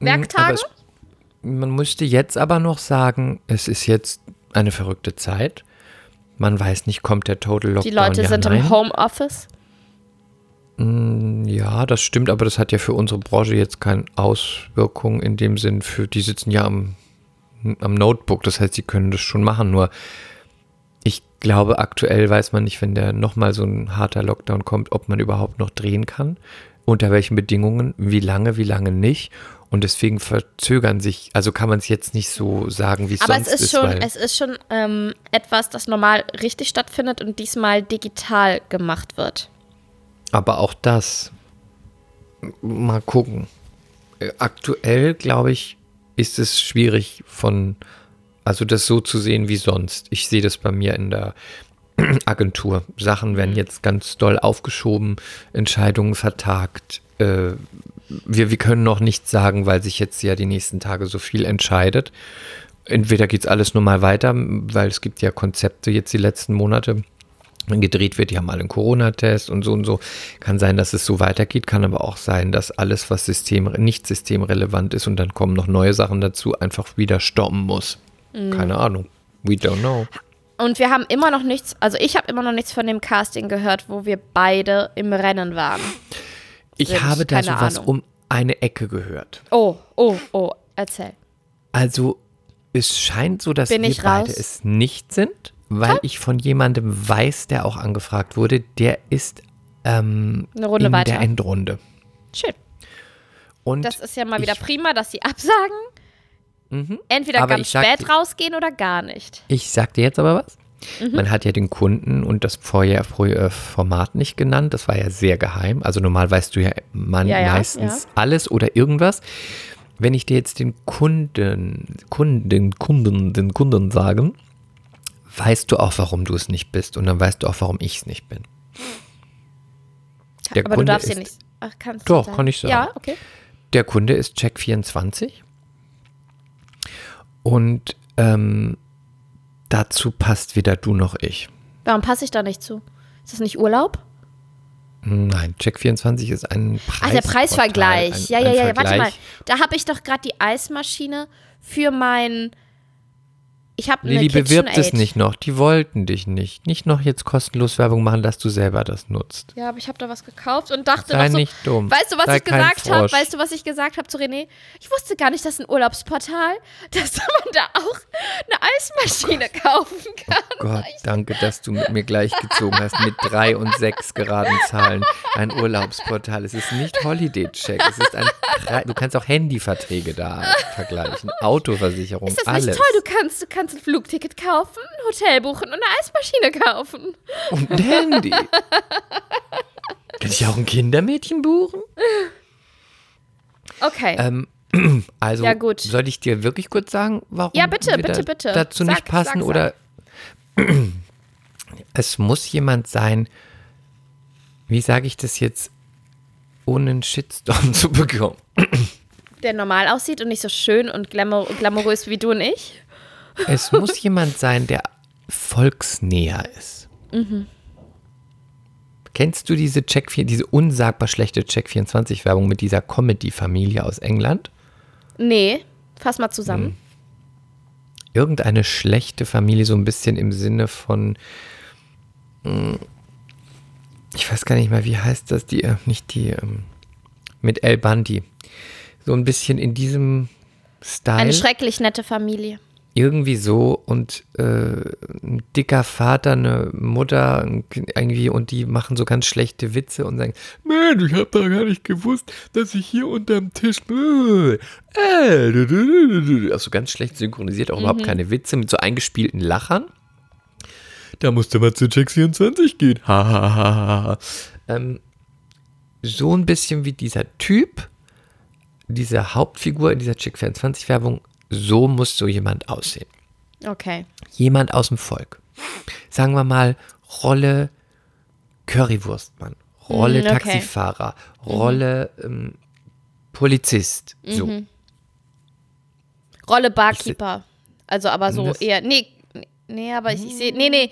Aber Werktagen? es, man müsste jetzt aber noch sagen, es ist jetzt eine verrückte Zeit. Man weiß nicht, kommt der Total Lockdown Die Leute ja, sind nein. im Homeoffice. Ja, das stimmt, aber das hat ja für unsere Branche jetzt keine Auswirkung in dem Sinn, für die sitzen ja am, am Notebook, das heißt, sie können das schon machen, nur ich glaube, aktuell weiß man nicht, wenn der nochmal so ein harter Lockdown kommt, ob man überhaupt noch drehen kann, unter welchen Bedingungen, wie lange, wie lange nicht. Und deswegen verzögern sich, also kann man es jetzt nicht so sagen, wie es Aber sonst es ist schon, es ist schon ähm, etwas, das normal richtig stattfindet und diesmal digital gemacht wird. Aber auch das, mal gucken. Äh, Aktuell, glaube ich, ist es schwierig von, also das so zu sehen wie sonst. Ich sehe das bei mir in der Agentur. Sachen werden jetzt ganz doll aufgeschoben, Entscheidungen vertagt. Äh, wir, wir können noch nichts sagen, weil sich jetzt ja die nächsten Tage so viel entscheidet. Entweder geht es alles nur mal weiter, weil es gibt ja Konzepte jetzt die letzten Monate, wenn gedreht wird, die haben alle einen Corona-Test und so und so. Kann sein, dass es so weitergeht, kann aber auch sein, dass alles, was System, nicht systemrelevant ist und dann kommen noch neue Sachen dazu, einfach wieder stoppen muss. Keine Ahnung. We don't know. Und wir haben immer noch nichts, also ich habe immer noch nichts von dem Casting gehört, wo wir beide im Rennen waren. Ich Sind, habe da sowas um eine Ecke gehört. Oh, oh, oh, erzähl. Also es scheint so, dass wir beide raus? es nicht sind, weil ich von jemandem weiß, der auch angefragt wurde, der ist ähm, Eine Runde in weiter. der Endrunde. Schön. Und Das ist ja mal wieder Mhm. prima, dass sie absagen. Entweder Aber ganz spät dir- rausgehen oder gar nicht. Ich sag dir jetzt aber was. Mhm. Man hat ja den Kunden und das vorher Format nicht genannt. Das war ja sehr geheim. Also normal weißt du ja, man Ja, ja, meistens alles oder irgendwas. Wenn ich dir jetzt den Kunden, Kunden, Kunden, den Kunden sagen, weißt du auch, warum du es nicht bist und dann weißt du auch, warum ich es nicht bin. Der Aber du Kunde darfst ist, dir nicht. Ach, kannst du Doch, sagen. kann ich sagen. Ja, okay. Der Kunde ist Check24 und ähm, dazu passt weder du noch ich. Warum passe ich da nicht zu? Ist das nicht Urlaub? Nein, Check24 ist ein Preis. Ach, der Preisvergleich. Ein, ja, ja, ja, warte mal. Vergleich. Da habe ich doch gerade die Eismaschine für mein. Ich habe Lilly bewirbt es nicht noch. Die wollten dich nicht. Nicht noch jetzt kostenlos Werbung machen, dass du selber das nutzt. Ja, aber ich habe da was gekauft und dachte Sei noch so, nicht dumm. Weißt du, was Sei ich gesagt habe? Weißt du, was ich gesagt habe zu René? Ich wusste gar nicht, dass ein Urlaubsportal, dass man da auch eine Eismaschine kaufen kann. Gott, danke, dass du mit mir gleichgezogen hast mit drei und sechs geraden Zahlen. Ein Urlaubsportal. Es ist nicht Holiday Check. Es ist ein Du kannst auch Handyverträge da vergleichen. Autoversicherung, Ist das alles. nicht toll? Du kannst, du kannst ein Flugticket kaufen, ein Hotel buchen und eine Eismaschine kaufen. Und ein Handy. Kann ich auch ein Kindermädchen buchen? Okay. Ähm, also, Ja, gut. soll ich dir wirklich kurz sagen, warum Ja, bitte, wir bitte, da, bitte. dazu Sag, nicht passen? sag. Oder es muss jemand sein, wie sage ich das jetzt, ohne einen Shitstorm zu bekommen? Der normal aussieht und nicht so schön und glamour glamourös wie du und ich. Es muss jemand sein, der volksnäher ist. Mhm. Kennst du diese Check, diese unsagbar schlechte Check24-Werbung mit dieser Comedy-Familie aus England? Nee, fass mal Hm. zusammen. irgendeine schlechte Familie, so ein bisschen im Sinne von, mm, ich weiß gar nicht mehr, wie heißt das, die, äh, nicht die, ähm, mit El Bandi. So ein bisschen in diesem Style. Eine schrecklich nette Familie. Irgendwie so und äh, ein dicker Vater, eine Mutter irgendwie und die machen so ganz schlechte Witze und sagen, Mensch, ich hab doch gar nicht gewusst, dass ich hier unterm Tisch äh, also ganz schlecht synchronisiert, auch überhaupt keine Witze mit so eingespielten Lachern. Da musste man zu Check 24 gehen. Ha, ha, ha, ha, ha. Ähm, so ein bisschen wie dieser Typ, diese Hauptfigur in dieser Check 24 Werbung, so muss so jemand aussehen. Okay. Jemand aus dem Volk. Sagen wir mal Rolle Currywurstmann, Rolle Mm, okay. Taxifahrer, Rolle ähm, Polizist. So. Mhm. Rolle Barkeeper. Also aber so Das- eher. Nee, nee, aber ich, ich sehe. Nee, nee.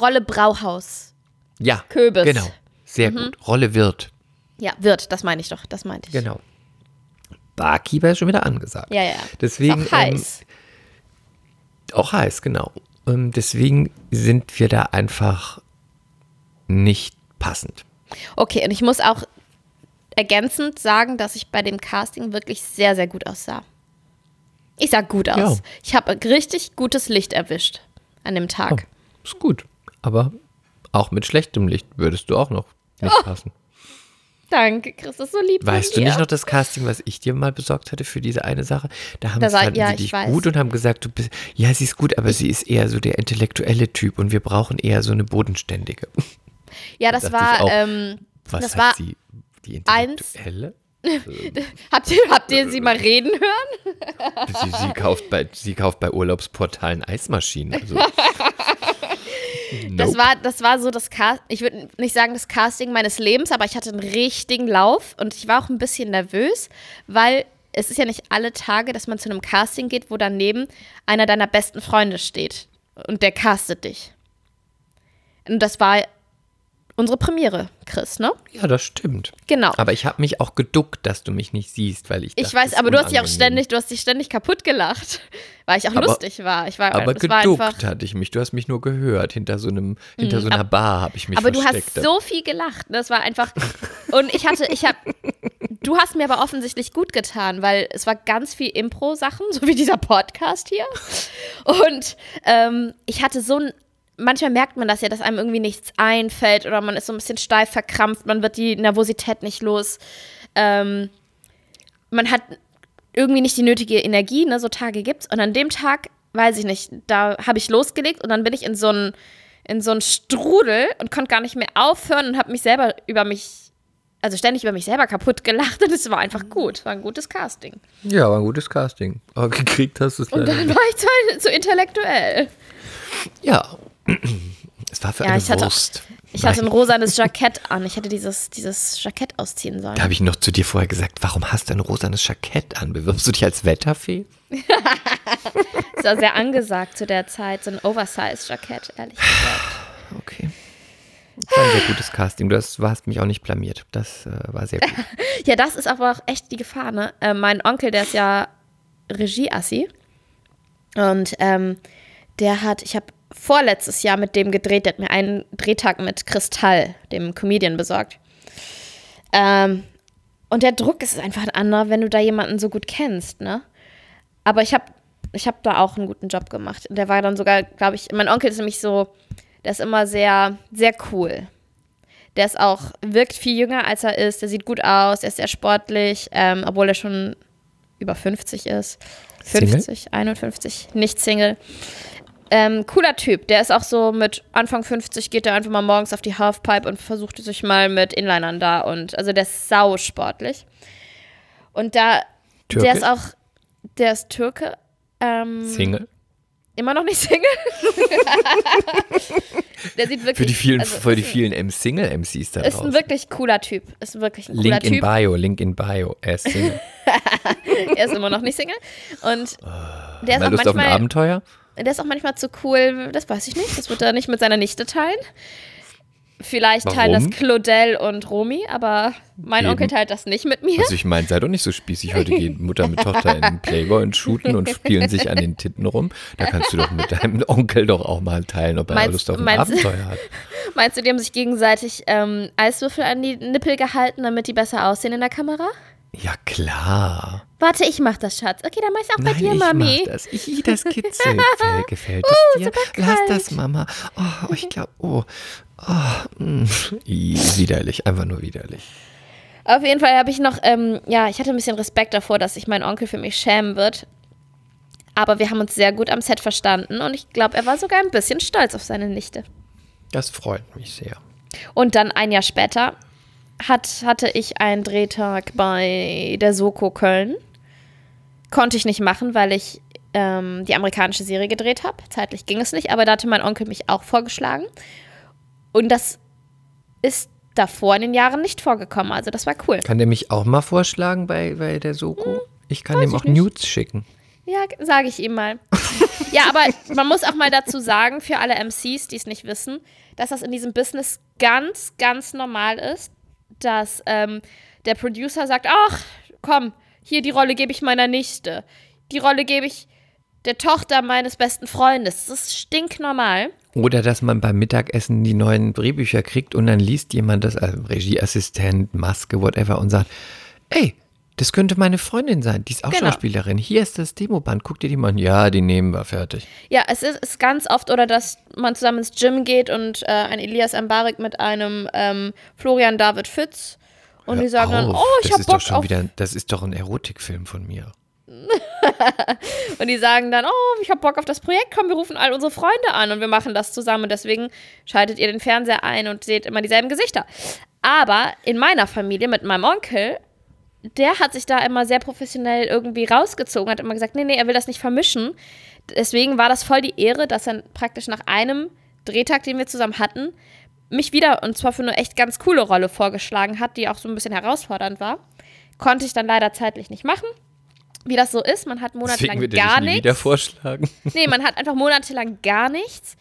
Rolle Brauhaus. Ja, Köbis. genau. Sehr gut. Rolle Wirt. Ja, wird, das meine ich doch. Das meinte ich. Genau. Barkeeper ist schon wieder angesagt. Ja, ja. Deswegen, Ist auch heiß. Ähm, auch heiß, genau. Ähm, deswegen sind wir da einfach nicht passend. Okay, und ich muss auch ergänzend sagen, dass ich bei dem Casting wirklich sehr, sehr gut aussah. Ich sah gut aus. Ja. Ich habe richtig gutes Licht erwischt an dem Tag. Ist gut. Aber auch mit schlechtem Licht würdest du auch noch nicht Oh. passen. Danke, Chris, das ist so lieb. Weißt du nicht noch das Casting, was ich dir mal besorgt hatte für diese eine Sache? Da haben Da fanden ja, sie ich dich weiß. gut und haben gesagt, du bist, ja, sie ist gut, aber sie ist eher so der intellektuelle Typ und wir brauchen eher so eine bodenständige. Ja, das ich war, auch. ähm, Was das hat war sie? Die eins- intellektuelle? Habt ihr, habt ihr sie mal reden hören? Sie, sie, kauft bei, sie kauft bei Urlaubsportalen Eismaschinen. Also. Das Nope. war, das war so das Cast ich würde nicht sagen das Casting meines Lebens, aber ich hatte einen richtigen Lauf und ich war auch ein bisschen nervös, weil es ist ja nicht alle Tage, dass man zu einem Casting geht, wo daneben einer deiner besten Freunde steht und der castet dich. Und das war unsere Premiere, Chris, ne? Ja, das stimmt. Genau. Aber ich habe mich auch geduckt, dass du mich nicht siehst, weil ich. Ich dachte, weiß, aber du hast dich auch ständig, du hast dich ständig kaputt gelacht, weil ich auch Aber- lustig war. Ich war, Aber es war geduckt einfach, hatte ich mich. Du hast mich nur gehört. Hinter so einem, hinter so einer Bar habe ich mich Aber du versteckt. hast so viel gelacht. Das war einfach. Und ich hatte, ich habe. Du hast mir aber offensichtlich gut getan, weil es war ganz viel Impro-Sachen, so wie dieser Podcast hier. Und ähm, ich hatte so ein. Manchmal merkt man das ja, dass einem irgendwie nichts einfällt oder man ist so ein bisschen steif verkrampft, man wird die Nervosität nicht los. Ähm, man hat irgendwie nicht die nötige Energie, ne? So Tage gibt's. Und an dem Tag, weiß ich nicht, da habe ich losgelegt und dann bin ich in so einen in so einen Strudel und konnte gar nicht mehr aufhören und habe mich selber über mich, also ständig über mich selber kaputt gelacht und es war einfach gut, war ein gutes Casting. ja, war ein gutes Casting. Aber gekriegt hast du es Und leider dann nicht. war ich zu, zu intellektuell. Ja. Es war für Ja, eine ich hatte- Wurst. Ich hatte ein rosanes Jackett an. Ich hätte dieses, dieses Jackett ausziehen sollen. Da habe ich noch zu dir vorher gesagt, warum hast du ein rosanes Jackett an? Bewirbst du dich als Wetterfee? Das war sehr angesagt zu der Zeit. So ein Oversize-Jackett, ehrlich gesagt. Okay. Das war ein sehr gutes Casting. Du hast, hast mich auch nicht blamiert. Das äh, war sehr gut. Ja, das ist aber auch echt die Gefahr, ne? Äh, mein Onkel, der ist ja Regieassi. Und ähm, der hat, ich habe vorletztes Jahr mit dem gedreht, der hat mir einen Drehtag mit Kristall, dem Comedian, besorgt. Ähm, und der Druck ist einfach ein anderer, wenn du da jemanden so gut kennst, ne? Aber ich habe ich hab da auch einen guten Job gemacht. Der war dann sogar, glaube ich, mein Onkel ist nämlich so, der ist immer sehr, sehr cool. Der ist auch, wirkt viel jünger als er ist, der sieht gut aus, er ist sehr sportlich, ähm, obwohl er schon über 50 ist. Single? 50, 51, nicht Single. Ähm, cooler Typ, der ist auch so mit Anfang 50 geht er einfach mal morgens auf die Halfpipe und versucht sich mal mit Inlinern da und also der ist sau sportlich. Und da, Türke? der ist auch, der ist Türke, ähm, Single? immer noch nicht Single. der sieht wirklich, Für die vielen, also, für die ist ein- vielen M Single-MCs da ist ein draußen. wirklich cooler Typ. Ist wirklich ein cooler Link in Typ. Bio, Link in Bio. Er ist Single. Er ist immer noch nicht Single. Und der ist, auch Lust auf ein manchmal, Abenteuer? Der ist auch manchmal zu cool, das weiß ich nicht. Das wird er nicht mit seiner Nichte teilen. Vielleicht teilen das Warum? Claudel und Romy, aber mein Eben. Onkel teilt das nicht mit mir. Also ich meine, sei doch nicht so spießig. Heute gehen Mutter mit Tochter in den Playboy und shooten und spielen sich an den Titten rum. Da kannst du doch mit deinem Onkel doch auch mal teilen, ob er Meinst- Lust auf ein meinst- Abenteuer hat. Meinst du, die haben sich gegenseitig ähm, Eiswürfel an die Nippel gehalten, damit die besser aussehen in der Kamera? Ja, klar. Warte, ich mach das, Schatz. Okay, dann mach ich's auch bei Nein, dir, ich Mami. mach das. Ich, das kitzelt. Gefällt, gefällt es dir? Lass das, Mama. Oh, ich glaube, oh. oh mm. Widerlich, einfach nur widerlich. Auf jeden Fall habe ich noch, ähm, ja, ich hatte ein bisschen Respekt davor, dass sich mein Onkel für mich schämen wird. Aber wir haben uns sehr gut am Set verstanden und ich glaube, er war sogar ein bisschen stolz auf seine Nichte. Das freut mich sehr. Und dann ein Jahr später hat, hatte ich einen Drehtag bei der Soko Köln. Konnte ich nicht machen, weil ich ähm, die amerikanische Serie gedreht habe. Zeitlich ging es nicht, aber da hatte mein Onkel mich auch vorgeschlagen. Und das ist davor in den Jahren nicht vorgekommen. Also das war cool. Kann der mich auch mal vorschlagen bei, bei der Soko? Ich kann ihm Hm, auch nicht. Nudes schicken. Ja, sage ich ihm mal. ja, aber man muss auch mal dazu sagen, für alle MCs, die es nicht wissen, dass das in diesem Business ganz, ganz normal ist, dass ähm, der Producer sagt, ach, komm, hier die Rolle gebe ich meiner Nichte. Die Rolle gebe ich der Tochter meines besten Freundes. Das ist stinknormal. Oder dass man beim Mittagessen die neuen Drehbücher kriegt und dann liest jemand das, also Regieassistent, Maske, whatever, und sagt, ey, das könnte meine Freundin sein, die ist auch Genau. Schauspielerin. Hier ist das Demoband, guck dir die mal an. Ja, die nehmen wir, fertig. Ja, es ist, ist ganz oft, oder dass man zusammen ins Gym geht und äh, ein Elias Ambarik mit einem ähm, Florian David Fitz und die sagen dann, Auf, oh, ich das hab ist Bock doch schon auf wieder, das ist doch ein Erotikfilm von mir. Und die sagen dann, oh, ich habe Bock auf das Projekt, komm, wir rufen all unsere Freunde an und wir machen das zusammen. Und deswegen schaltet ihr den Fernseher ein und seht immer dieselben Gesichter. Aber in meiner Familie mit meinem Onkel, der hat sich da immer sehr professionell irgendwie rausgezogen, hat immer gesagt, nee, nee, er will das nicht vermischen. Deswegen war das voll die Ehre, dass er praktisch nach einem Drehtag, den wir zusammen hatten, mich wieder, und zwar für eine echt ganz coole Rolle vorgeschlagen hat, die auch so ein bisschen herausfordernd war. Konnte ich dann leider zeitlich nicht machen. Wie das so ist, man hat Deswegen monatelang wird er gar nichts. wieder vorschlagen. Nee, man hat einfach monatelang gar nichts.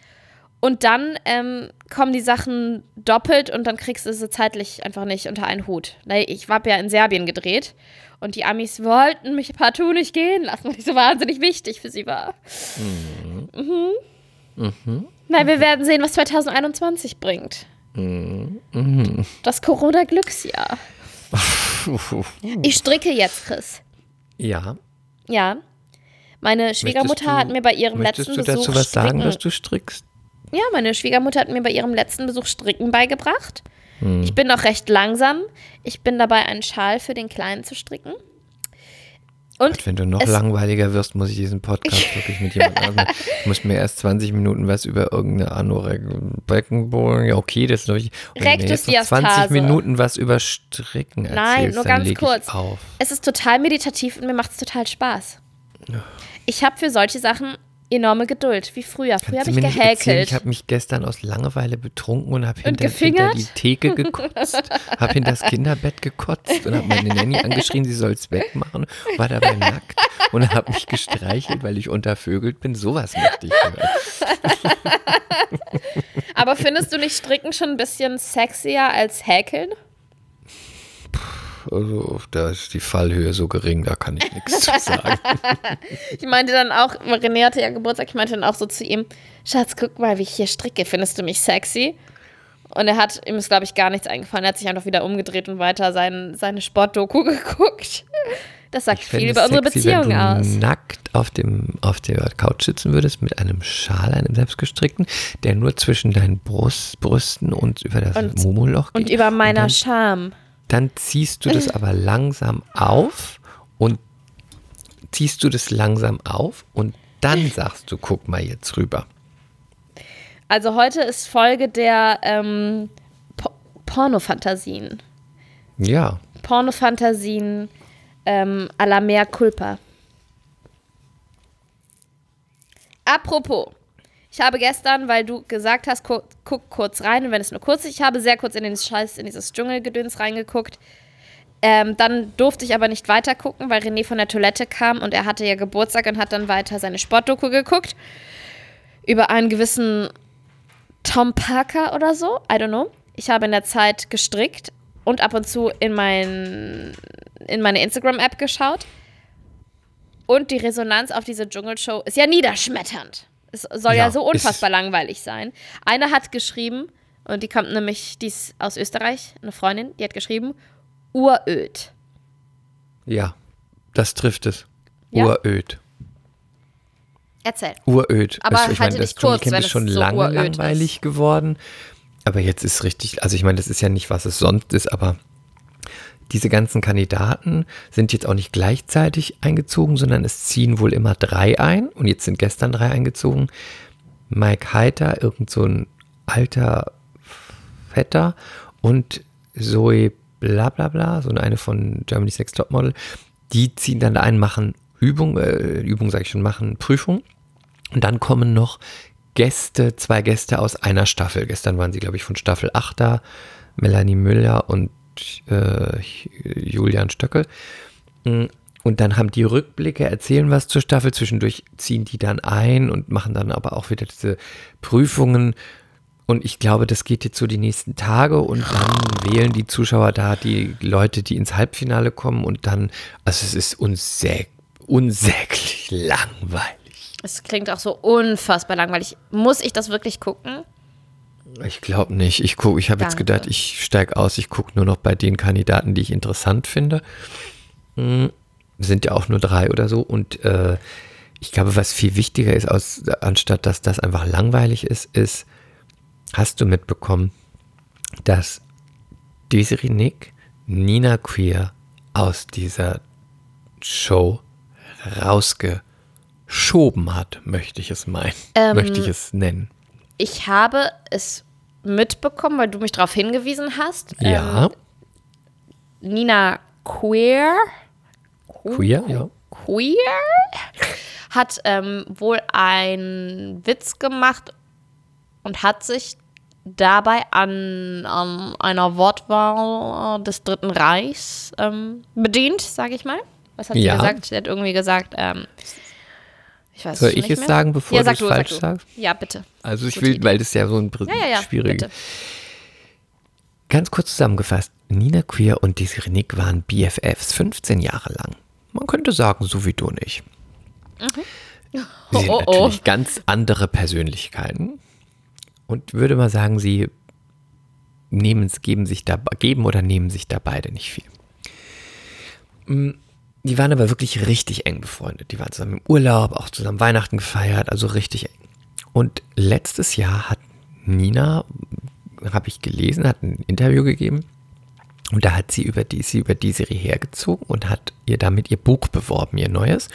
Und dann ähm, kommen die Sachen doppelt und dann kriegst du sie zeitlich einfach nicht unter einen Hut. Ich habe ja in Serbien gedreht und die Amis wollten mich partout nicht gehen lassen, weil ich so wahnsinnig wichtig für sie war. Mhm. Na, wir werden sehen, was 2021 bringt. Das Corona-Glücksjahr. Ich stricke jetzt, Chris. Ja. Ja. Meine Schwiegermutter du- hat mir bei ihrem Möchtest letzten du dazu Besuch was sagen, dass du strickst? Ja, meine Schwiegermutter hat mir bei ihrem letzten Besuch Stricken beigebracht. Hm. Ich bin noch recht langsam. Ich bin dabei, einen Schal für den Kleinen zu stricken. Und Wenn du noch langweiliger wirst, muss ich diesen Podcast wirklich mit jemandem ausmachen. Ich muss mir erst 20 Minuten was über irgendeine Anorexie-Beckenboden. Ja, okay, das ist natürlich. Und du mir jetzt noch 20 Rectusdiastase. Minuten was über Stricken erzählst, Nein, nur ganz kurz. Ich auf. es ist total meditativ und mir macht es total Spaß. Ich habe für solche Sachen enorme Geduld, wie früher. Früher habe ich nicht erzählen, gehäkelt. Ich habe mich gestern aus Langeweile betrunken und habe hinter, hinter die Theke gekotzt, habe hinter das Kinderbett gekotzt und habe meine Nanny angeschrien, sie soll es wegmachen, war dabei nackt und habe mich gestreichelt, weil ich untervögelt bin. Sowas möchte ich hören. Aber findest du nicht Stricken schon ein bisschen sexier als Häkeln? Also, da ist die Fallhöhe so gering, da kann ich nichts zu sagen. Ich meinte dann auch, René hatte ja Geburtstag, ich meinte dann auch so zu ihm, Schatz, guck mal, wie ich hier stricke, findest du mich sexy? Und er hat, ihm ist, glaube ich, gar nichts eingefallen. Er hat sich einfach wieder umgedreht und weiter sein, seine Sportdoku geguckt. Das sagt viel fände über es unsere sexy, Beziehung wenn du aus. nackt auf, dem, auf der Couch sitzen würdest mit einem Schal, einem selbstgestrickten, der nur zwischen deinen Brust, Brüsten und über das Und- geht. Und über meiner dann, Scham. Dann ziehst du das aber langsam auf und ziehst du das langsam auf und dann sagst du, guck mal jetzt rüber. Also heute ist Folge der ähm, po Pornofantasien. Ja, Pornofantasien ähm, à la mea culpa. Apropos, ich habe gestern, weil du gesagt hast, gu guck kurz rein, und wenn es nur kurz ist, ich habe sehr kurz in den Scheiß, in dieses Dschungelgedöns reingeguckt. Ähm, dann durfte ich aber nicht weiter gucken, weil René von der Toilette kam und er hatte ja Geburtstag und hat dann weiter seine Sportdoku geguckt. Über einen gewissen Tom Parker oder so, I don't know. Ich habe in der Zeit gestrickt und ab und zu in, mein, in meine Instagram-App geschaut. Und die Resonanz auf diese Dschungelshow ist ja niederschmetternd. Es soll ja, Ja, so ist- unfassbar langweilig sein. Eine hat geschrieben, und die kommt nämlich, die ist aus Österreich, eine Freundin, die hat geschrieben, uröd. ja, das trifft es. Ja? Uröd. Erzähl. Uröd. Aber Also, ich halte meine, das kurz, Dschungelcamp ist schon so lange langweilig geworden. Aber jetzt ist richtig, also ich meine, das ist ja nicht, was es sonst ist, aber diese ganzen Kandidaten sind jetzt auch nicht gleichzeitig eingezogen, sondern es ziehen wohl immer drei ein. Und jetzt sind gestern drei eingezogen. Mike Heiter, irgend so ein alter Vetter und Zoe bla bla bla, so eine von Germany's Next Topmodel, die ziehen dann da ein, machen Übung, äh, Übung sage ich schon, machen Prüfung. Und dann kommen noch Gäste, zwei Gäste aus einer Staffel. Gestern waren sie, glaube ich, von Staffel 8 da, Melanie Müller und äh, Julian Stöckel. Mm, Und dann haben die Rückblicke, erzählen was zur Staffel, zwischendurch ziehen die dann ein und machen dann aber auch wieder diese Prüfungen. Und ich glaube, das geht jetzt so die nächsten Tage und dann wählen die Zuschauer da die Leute, die ins Halbfinale kommen und dann, also es ist unsäg, unsäglich langweilig. Es klingt auch so unfassbar langweilig. Muss ich das wirklich gucken? Ich glaube nicht. Ich guck, ich habe jetzt gedacht, ich steige aus, ich gucke nur noch bei den Kandidaten, die ich interessant finde. Hm, sind ja auch nur drei oder so. Und äh, ich glaube, was viel wichtiger ist, aus, anstatt dass das einfach langweilig ist, ist, hast du mitbekommen, dass Desiree Nick Nina Queer aus dieser Show rausgeschoben hat, möchte ich es meinen, Ähm, möchte ich es nennen. Ich habe es mitbekommen, weil du mich darauf hingewiesen hast. Ja, Ähm, Nina Queer. queer, ja. Queer hat ähm, wohl einen Witz gemacht und hat sich dabei an, an einer Wortwahl des Dritten Reichs ähm, bedient, sage ich mal. Was hat Ja. sie gesagt? Sie hat irgendwie gesagt, ähm, ich weiß Soll es ich es mehr. sagen, bevor ja, du sag es du, falsch sag sagst? Ja, bitte. Also ich Gute will, Idee. weil das ja so ein Ja, ja, ja, schwierig. bitte. Ganz kurz zusammengefasst, Nina Queer und Desiree Nick waren BFFs 15 Jahre lang. Man könnte sagen, so wie du nicht. Sie sind Oh, oh. natürlich ganz andere Persönlichkeiten und würde mal sagen, sie nehmen es, geben sich da, geben oder nehmen sich da beide nicht viel. Die waren aber wirklich richtig eng befreundet. Die waren zusammen im Urlaub, auch zusammen Weihnachten gefeiert, also richtig eng. Und letztes Jahr hat Nina, habe ich gelesen, hat ein Interview gegeben und da hat sie über die, sie über die Serie hergezogen und hat ihr damit ihr Buch beworben, ihr neues.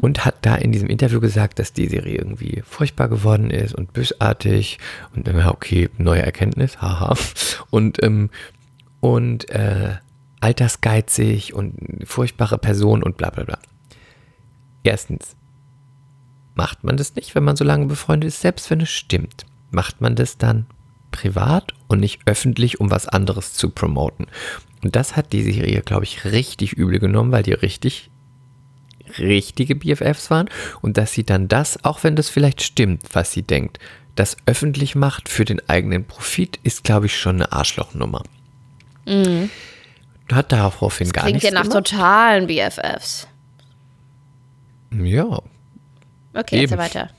Und hat da in diesem Interview gesagt, dass die Serie irgendwie furchtbar geworden ist und bösartig. Und ja, okay, neue Erkenntnis, haha. Und, ähm, und äh, altersgeizig und furchtbare Person und bla bla bla. Erstens, macht man das nicht, wenn man so lange befreundet ist, selbst wenn es stimmt. Macht man das dann privat und nicht öffentlich, um was anderes zu promoten. Und das hat die Serie, glaube ich, richtig übel genommen, weil die richtig, richtige BFFs waren. Und dass sie dann das, auch wenn das vielleicht stimmt, was sie denkt, das öffentlich macht für den eigenen Profit, ist, glaube ich, schon eine Arschlochnummer. Mhm. Hat daraufhin gar nichts Klingt ja nach gemacht. totalen BFFs. Ja, Okay, jetzt Eben. weiter.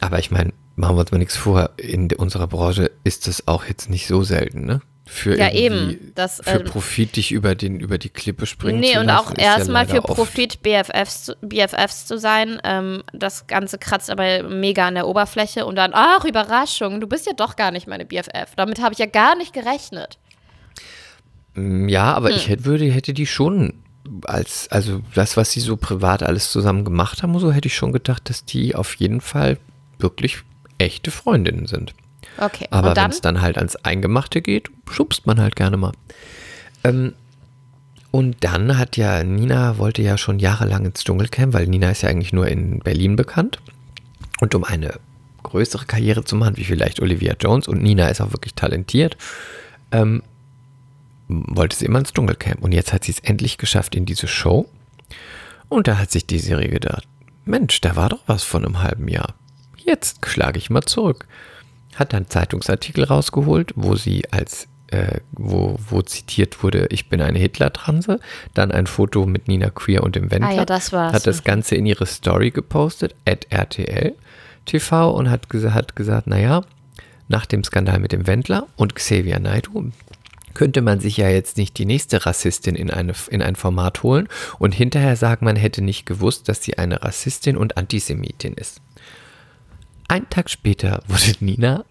aber ich meine, machen wir uns mal nichts vor, in unserer Branche ist das auch jetzt nicht so selten, ne? Für Ja, eben. Das, für ähm, Profit dich über, den, über die Klippe springen Nee, zu und lassen, auch ist ja erstmal leider für Profit BFFs, zu- BFFs zu sein. Ähm, das Ganze kratzt aber mega an der Oberfläche und dann, ach, Überraschung, du bist ja doch gar nicht meine BFF. Damit habe ich ja gar nicht gerechnet. Mm, Ja, aber Hm. ich hätte, würde, hätte die schon als, also das, was sie so privat alles zusammen gemacht haben, so hätte ich schon gedacht, dass die auf jeden Fall wirklich echte Freundinnen sind. Okay, Aber wenn es dann halt ans Eingemachte geht, schubst man halt gerne mal. Ähm, und dann hat ja, Nina wollte ja schon jahrelang ins Dschungelcamp, weil Nina ist ja eigentlich nur in Berlin bekannt. Und um eine größere Karriere zu machen, wie vielleicht Olivia Jones, und Nina ist auch wirklich talentiert, ähm, wollte sie immer ins Dschungelcamp. Und jetzt hat sie es endlich geschafft in diese Show. Und da hat sich die Serie gedacht, Mensch, da war doch was von einem halben Jahr. Jetzt schlage ich mal zurück. Hat dann Zeitungsartikel rausgeholt, wo sie als, äh, wo, wo zitiert wurde, ich bin eine Hitler-Transe. Dann ein Foto mit Nina Queer und dem Wendler. Ah ja, das war's. Hat das Ganze in ihre Story gepostet, at RTL TV und hat, hat gesagt, naja, nach dem Skandal mit dem Wendler und Xavier Naidoo könnte man sich ja jetzt nicht die nächste Rassistin in, eine, in ein Format holen und hinterher sagen, man hätte nicht gewusst, dass sie eine Rassistin und Antisemitin ist. Ein Tag später wurde Nina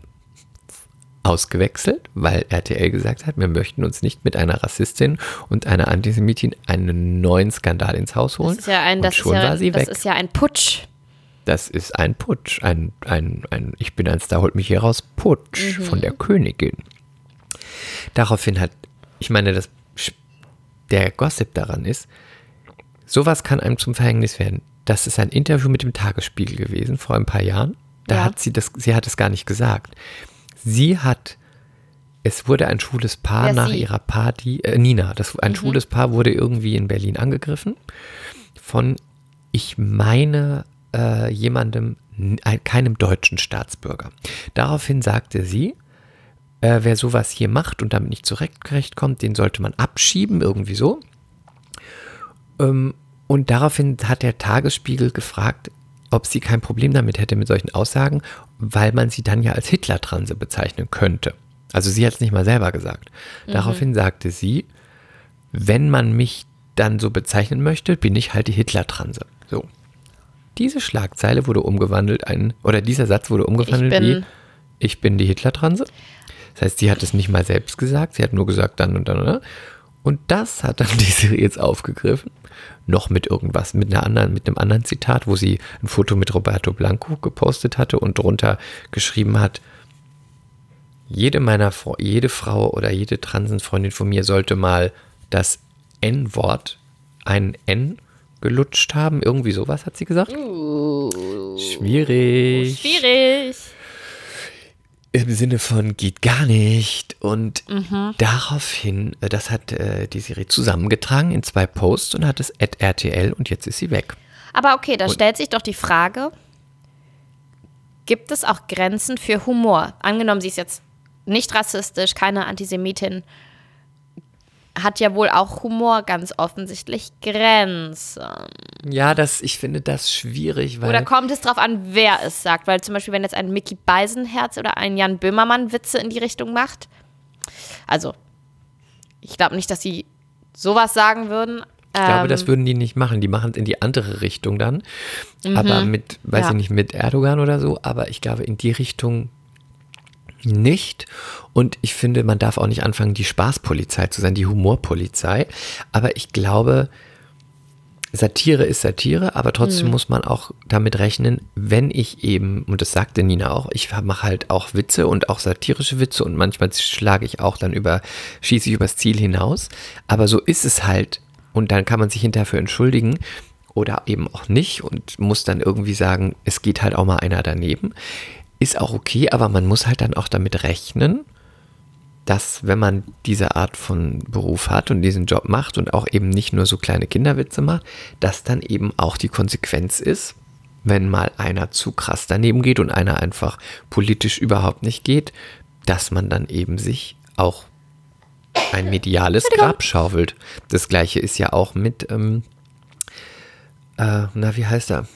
ausgewechselt, weil RTL gesagt hat, wir möchten uns nicht mit einer Rassistin und einer Antisemitin einen neuen Skandal ins Haus holen. Das ist ja ein, und das ist schon ja, war sie das weg. ist ja ein Putsch. Das ist ein Putsch, ein, ein, ein Ich bin ein Star, holt mich hier raus, Putsch von der Königin. Daraufhin hat, ich meine, das, der Gossip daran ist, sowas kann einem zum Verhängnis werden. Das ist ein Interview mit dem Tagesspiegel gewesen vor ein paar Jahren. Da Ja. hat sie das, sie hat es gar nicht gesagt. Sie hat, es wurde ein schwules Paar ist nach sie? Mhm. ihrer Party, äh, Nina, das, ein schwules Paar wurde irgendwie in Berlin angegriffen von, ich meine, äh, jemandem, keinem deutschen Staatsbürger. Daraufhin sagte sie, äh, wer sowas hier macht und damit nicht zurechtkommt, den sollte man abschieben, irgendwie so. Ähm, und daraufhin hat der Tagesspiegel gefragt, ob sie kein Problem damit hätte mit solchen Aussagen, weil man sie dann ja als Hitler-Transe bezeichnen könnte. Also sie hat es nicht mal selber gesagt. Daraufhin sagte sie, wenn man mich dann so bezeichnen möchte, bin ich halt die Hitler-Transe. So. Diese Schlagzeile wurde umgewandelt, ein, oder dieser Satz wurde umgewandelt bin- wie, ich bin die Hitler-Transe. Das heißt, sie hat es nicht mal selbst gesagt, sie hat nur gesagt dann und dann, oder? Und das hat dann die Serie jetzt aufgegriffen. Noch mit irgendwas, mit einer anderen, mit einem anderen Zitat, wo sie ein Foto mit Roberto Blanco gepostet hatte und drunter geschrieben hat, jede meiner, jede Frau oder jede Transenfreundin von mir sollte mal das N-Wort, ein N gelutscht haben. Irgendwie sowas hat sie gesagt. Schwierig. Schwierig. Im Sinne von geht gar nicht. Und daraufhin, äh, das hat äh, die Serie zusammengetragen in zwei Posts und hat es at RTL und jetzt ist sie weg. Aber okay, da stellt sich doch die Frage, gibt es auch Grenzen für Humor? Angenommen, sie ist jetzt nicht rassistisch, keine Antisemitin, hat ja wohl auch Humor ganz offensichtlich Grenzen. Ja, das, ich finde das schwierig, weil. Oder kommt es drauf an, wer es sagt? Weil zum Beispiel, wenn jetzt ein Mickey Beisenherz oder ein Jan Böhmermann Witze in die Richtung macht. Also, ich glaube nicht, dass sie sowas sagen würden. Ich glaube, Ähm, das würden die nicht machen. Die machen es in die andere Richtung dann. Aber mit, weiß Ja. ich nicht, mit Erdogan oder so. Aber ich glaube, in die Richtung nicht. Und ich finde, man darf auch nicht anfangen, die Spaßpolizei zu sein, die Humorpolizei. Aber ich glaube, Satire ist Satire, aber trotzdem muss man auch damit rechnen, wenn ich eben, und das sagte Nina auch, ich mache halt auch Witze und auch satirische Witze und manchmal schlage ich auch dann über, schieße ich übers Ziel hinaus. Aber so ist es halt. Und dann kann man sich hinterher für entschuldigen. oder eben auch nicht und muss dann irgendwie sagen, es geht halt auch mal einer daneben. Ist auch okay, aber man muss halt dann auch damit rechnen, dass wenn man diese Art von Beruf hat und diesen Job macht und auch eben nicht nur so kleine Kinderwitze macht, dass dann eben auch die Konsequenz ist, wenn mal einer zu krass daneben geht und einer einfach politisch überhaupt nicht geht, dass man dann eben sich auch ein mediales Grab schaufelt. Das gleiche ist ja auch mit, ähm, äh, na, wie heißt er?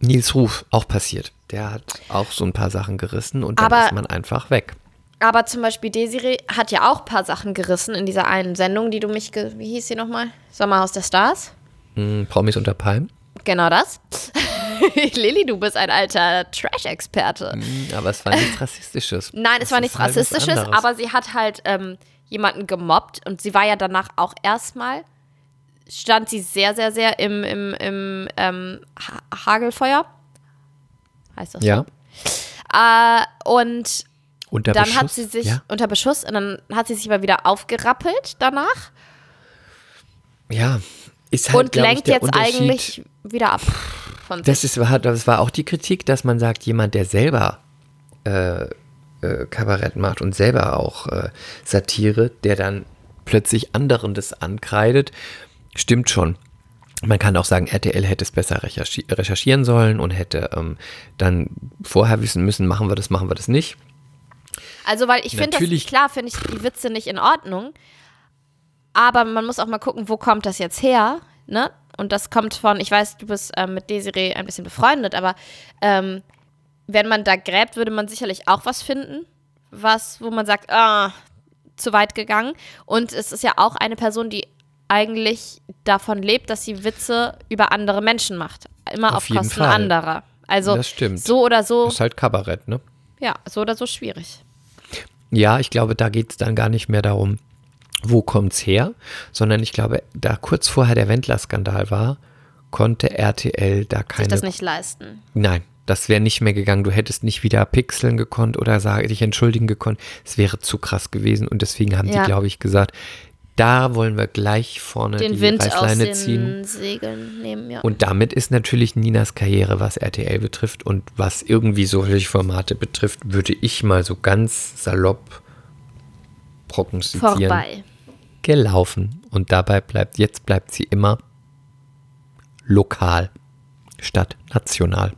Nils Ruf auch passiert. Der hat auch so ein paar Sachen gerissen und dann Aber- ist man einfach weg. Aber zum Beispiel Desiree hat ja auch ein paar Sachen gerissen in dieser einen Sendung, die du mich, wie hieß sie nochmal? Sommerhaus der Stars? Hm, Promis unter Palmen. Genau das. Lilly, du bist ein alter Trash-Experte. Hm, Aber es war nichts Rassistisches. Nein, es war nichts halt Rassistisches, aber sie hat halt ähm, jemanden gemobbt und sie war ja danach auch erstmal, stand sie sehr, sehr, sehr im, im, im ähm, ha Hagelfeuer. Heißt das Ja, so? Äh, und unter dann Beschuss. hat sie sich Ja, unter Beschuss und dann hat sie sich aber wieder aufgerappelt danach ja. ist halt, und ich, lenkt der jetzt eigentlich wieder ab von sich. Das, ist, war, das war auch die Kritik, dass man sagt, jemand, der selber äh, äh, Kabarett macht und selber auch äh, Satire, der dann plötzlich anderen das ankreidet, stimmt schon. Man kann auch sagen, RTL hätte es besser recherchi recherchieren sollen und hätte ähm, dann vorher wissen müssen, machen wir das, machen wir das nicht. Also, weil ich finde das, klar finde ich die Witze nicht in Ordnung, aber man muss auch mal gucken, wo kommt das jetzt her, ne? Und das kommt von, ich weiß, du bist ähm, mit Desiree ein bisschen befreundet, aber ähm, wenn man da gräbt, würde man sicherlich auch was finden, was, wo man sagt, ah, zu weit gegangen. Und es ist ja auch eine Person, die eigentlich davon lebt, dass sie Witze über andere Menschen macht. Immer Auf auf, Kosten Fall. anderer. Also Das stimmt. so oder so, Das ist halt Kabarett, ne? ja, so oder so schwierig. Ja, ich glaube, da geht es dann gar nicht mehr darum, wo kommt's her, sondern ich glaube, da kurz vorher der Wendler-Skandal war, konnte RTL da Sich keine. das nicht leisten. Nein, das wäre nicht mehr gegangen. Du hättest nicht wieder pixeln gekonnt oder sag, dich entschuldigen gekonnt. Es wäre zu krass gewesen und deswegen haben Ja. die, glaube ich, gesagt, da wollen wir gleich vorne den die Wind aus Reißleine den ziehen. Segeln nehmen, ja. Und damit ist natürlich Ninas Karriere, was RTL betrifft und was irgendwie solche Formate betrifft, würde ich mal so ganz salopp prognostizieren, vorbei. gelaufen. Und dabei bleibt, jetzt bleibt sie immer lokal statt national.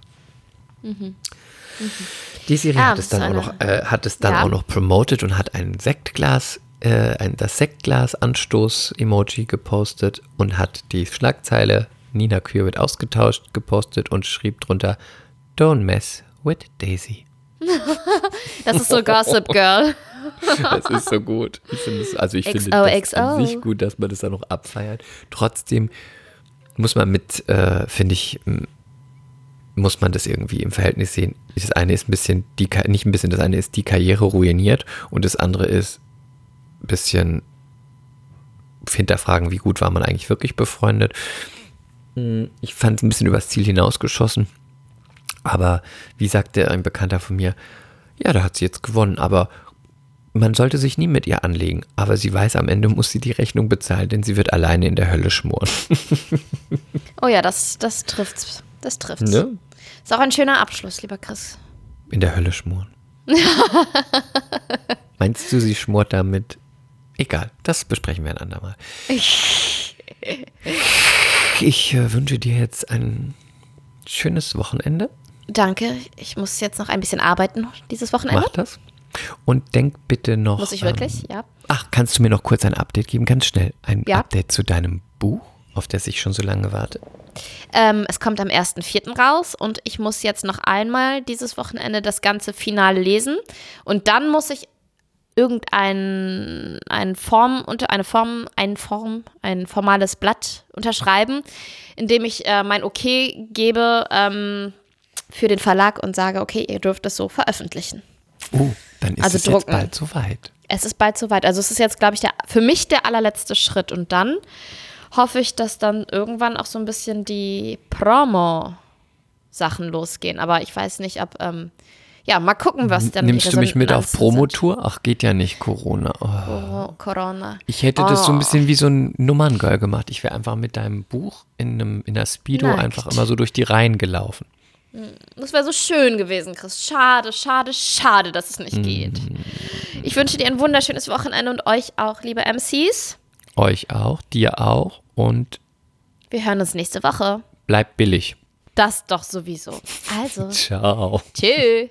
Die Serie Ja, hat es dann, auch noch, äh, hat es dann Ja. auch noch promoted und hat ein Sektglas, äh, ein, das Sektglas-Anstoß-Emoji gepostet und hat die Schlagzeile Nina Kühe wird ausgetauscht gepostet und schrieb drunter Don't mess with Daisy. Das ist so Gossip Girl. Das ist so gut. Ich finde es, also ich finde XO, das an XO. sich gut, dass man das dann noch abfeiert. Trotzdem muss man mit, äh, finde ich, muss man das irgendwie im Verhältnis sehen. Das eine ist ein bisschen, die, nicht ein bisschen, das eine ist die Karriere ruiniert und das andere ist bisschen hinterfragen, wie gut war man eigentlich wirklich befreundet. Hm, Ich fand es ein bisschen übers Ziel hinausgeschossen. Aber wie sagte ein Bekannter von mir, ja, da hat sie jetzt gewonnen, aber man sollte sich nie mit ihr anlegen. Aber sie weiß, am Ende muss sie die Rechnung bezahlen, denn sie wird alleine in der Hölle schmoren. Oh ja, das, das trifft's. Das trifft's. Ne? Ist auch ein schöner Abschluss, lieber Chris. In der Hölle schmoren. Meinst du, sie schmort damit? Egal, das besprechen wir ein andermal. Ich äh, wünsche dir jetzt ein schönes Wochenende. Danke. Ich muss jetzt noch ein bisschen arbeiten dieses Wochenende. Mach das. Und denk bitte noch. Muss ich wirklich? Ähm, Ja. ach, kannst du mir noch kurz ein Update geben? Ganz schnell. Ein Ja. Update zu deinem Buch, auf das ich schon so lange warte. Ähm, es kommt am 1.4. raus und ich muss jetzt noch einmal dieses Wochenende das ganze Finale lesen. Und dann muss ich irgendein ein Form unter eine Form ein Form ein formales Blatt unterschreiben, in dem ich äh, mein Okay gebe ähm, für den Verlag und sage, okay, ihr dürft es so veröffentlichen. Oh, dann ist Also es drucken. jetzt bald soweit. Es ist bald soweit. Also es ist jetzt, glaube ich, der, für mich der allerletzte Schritt. Und dann hoffe ich, dass dann irgendwann auch so ein bisschen die Promo-Sachen losgehen. Aber ich weiß nicht, ob, ähm, ja, mal gucken, was dann Nimmst du mich mit auf. Promotour? Ach, geht ja nicht, Corona. Oh. Oh, Corona. Ich hätte das so ein Oh. bisschen wie so ein Nummerngirl gemacht. Ich wäre einfach mit deinem Buch in, einem, in der Speedo Nackt. einfach immer so durch die Reihen gelaufen. Das wäre so schön gewesen, Chris. Schade, schade, schade, dass es Mm. nicht geht. Ich wünsche dir ein wunderschönes Wochenende und euch auch, liebe MCs. Euch auch, dir auch und Wir hören uns nächste Woche. bleibt billig. Das doch sowieso. Also, Ciao. tschüss.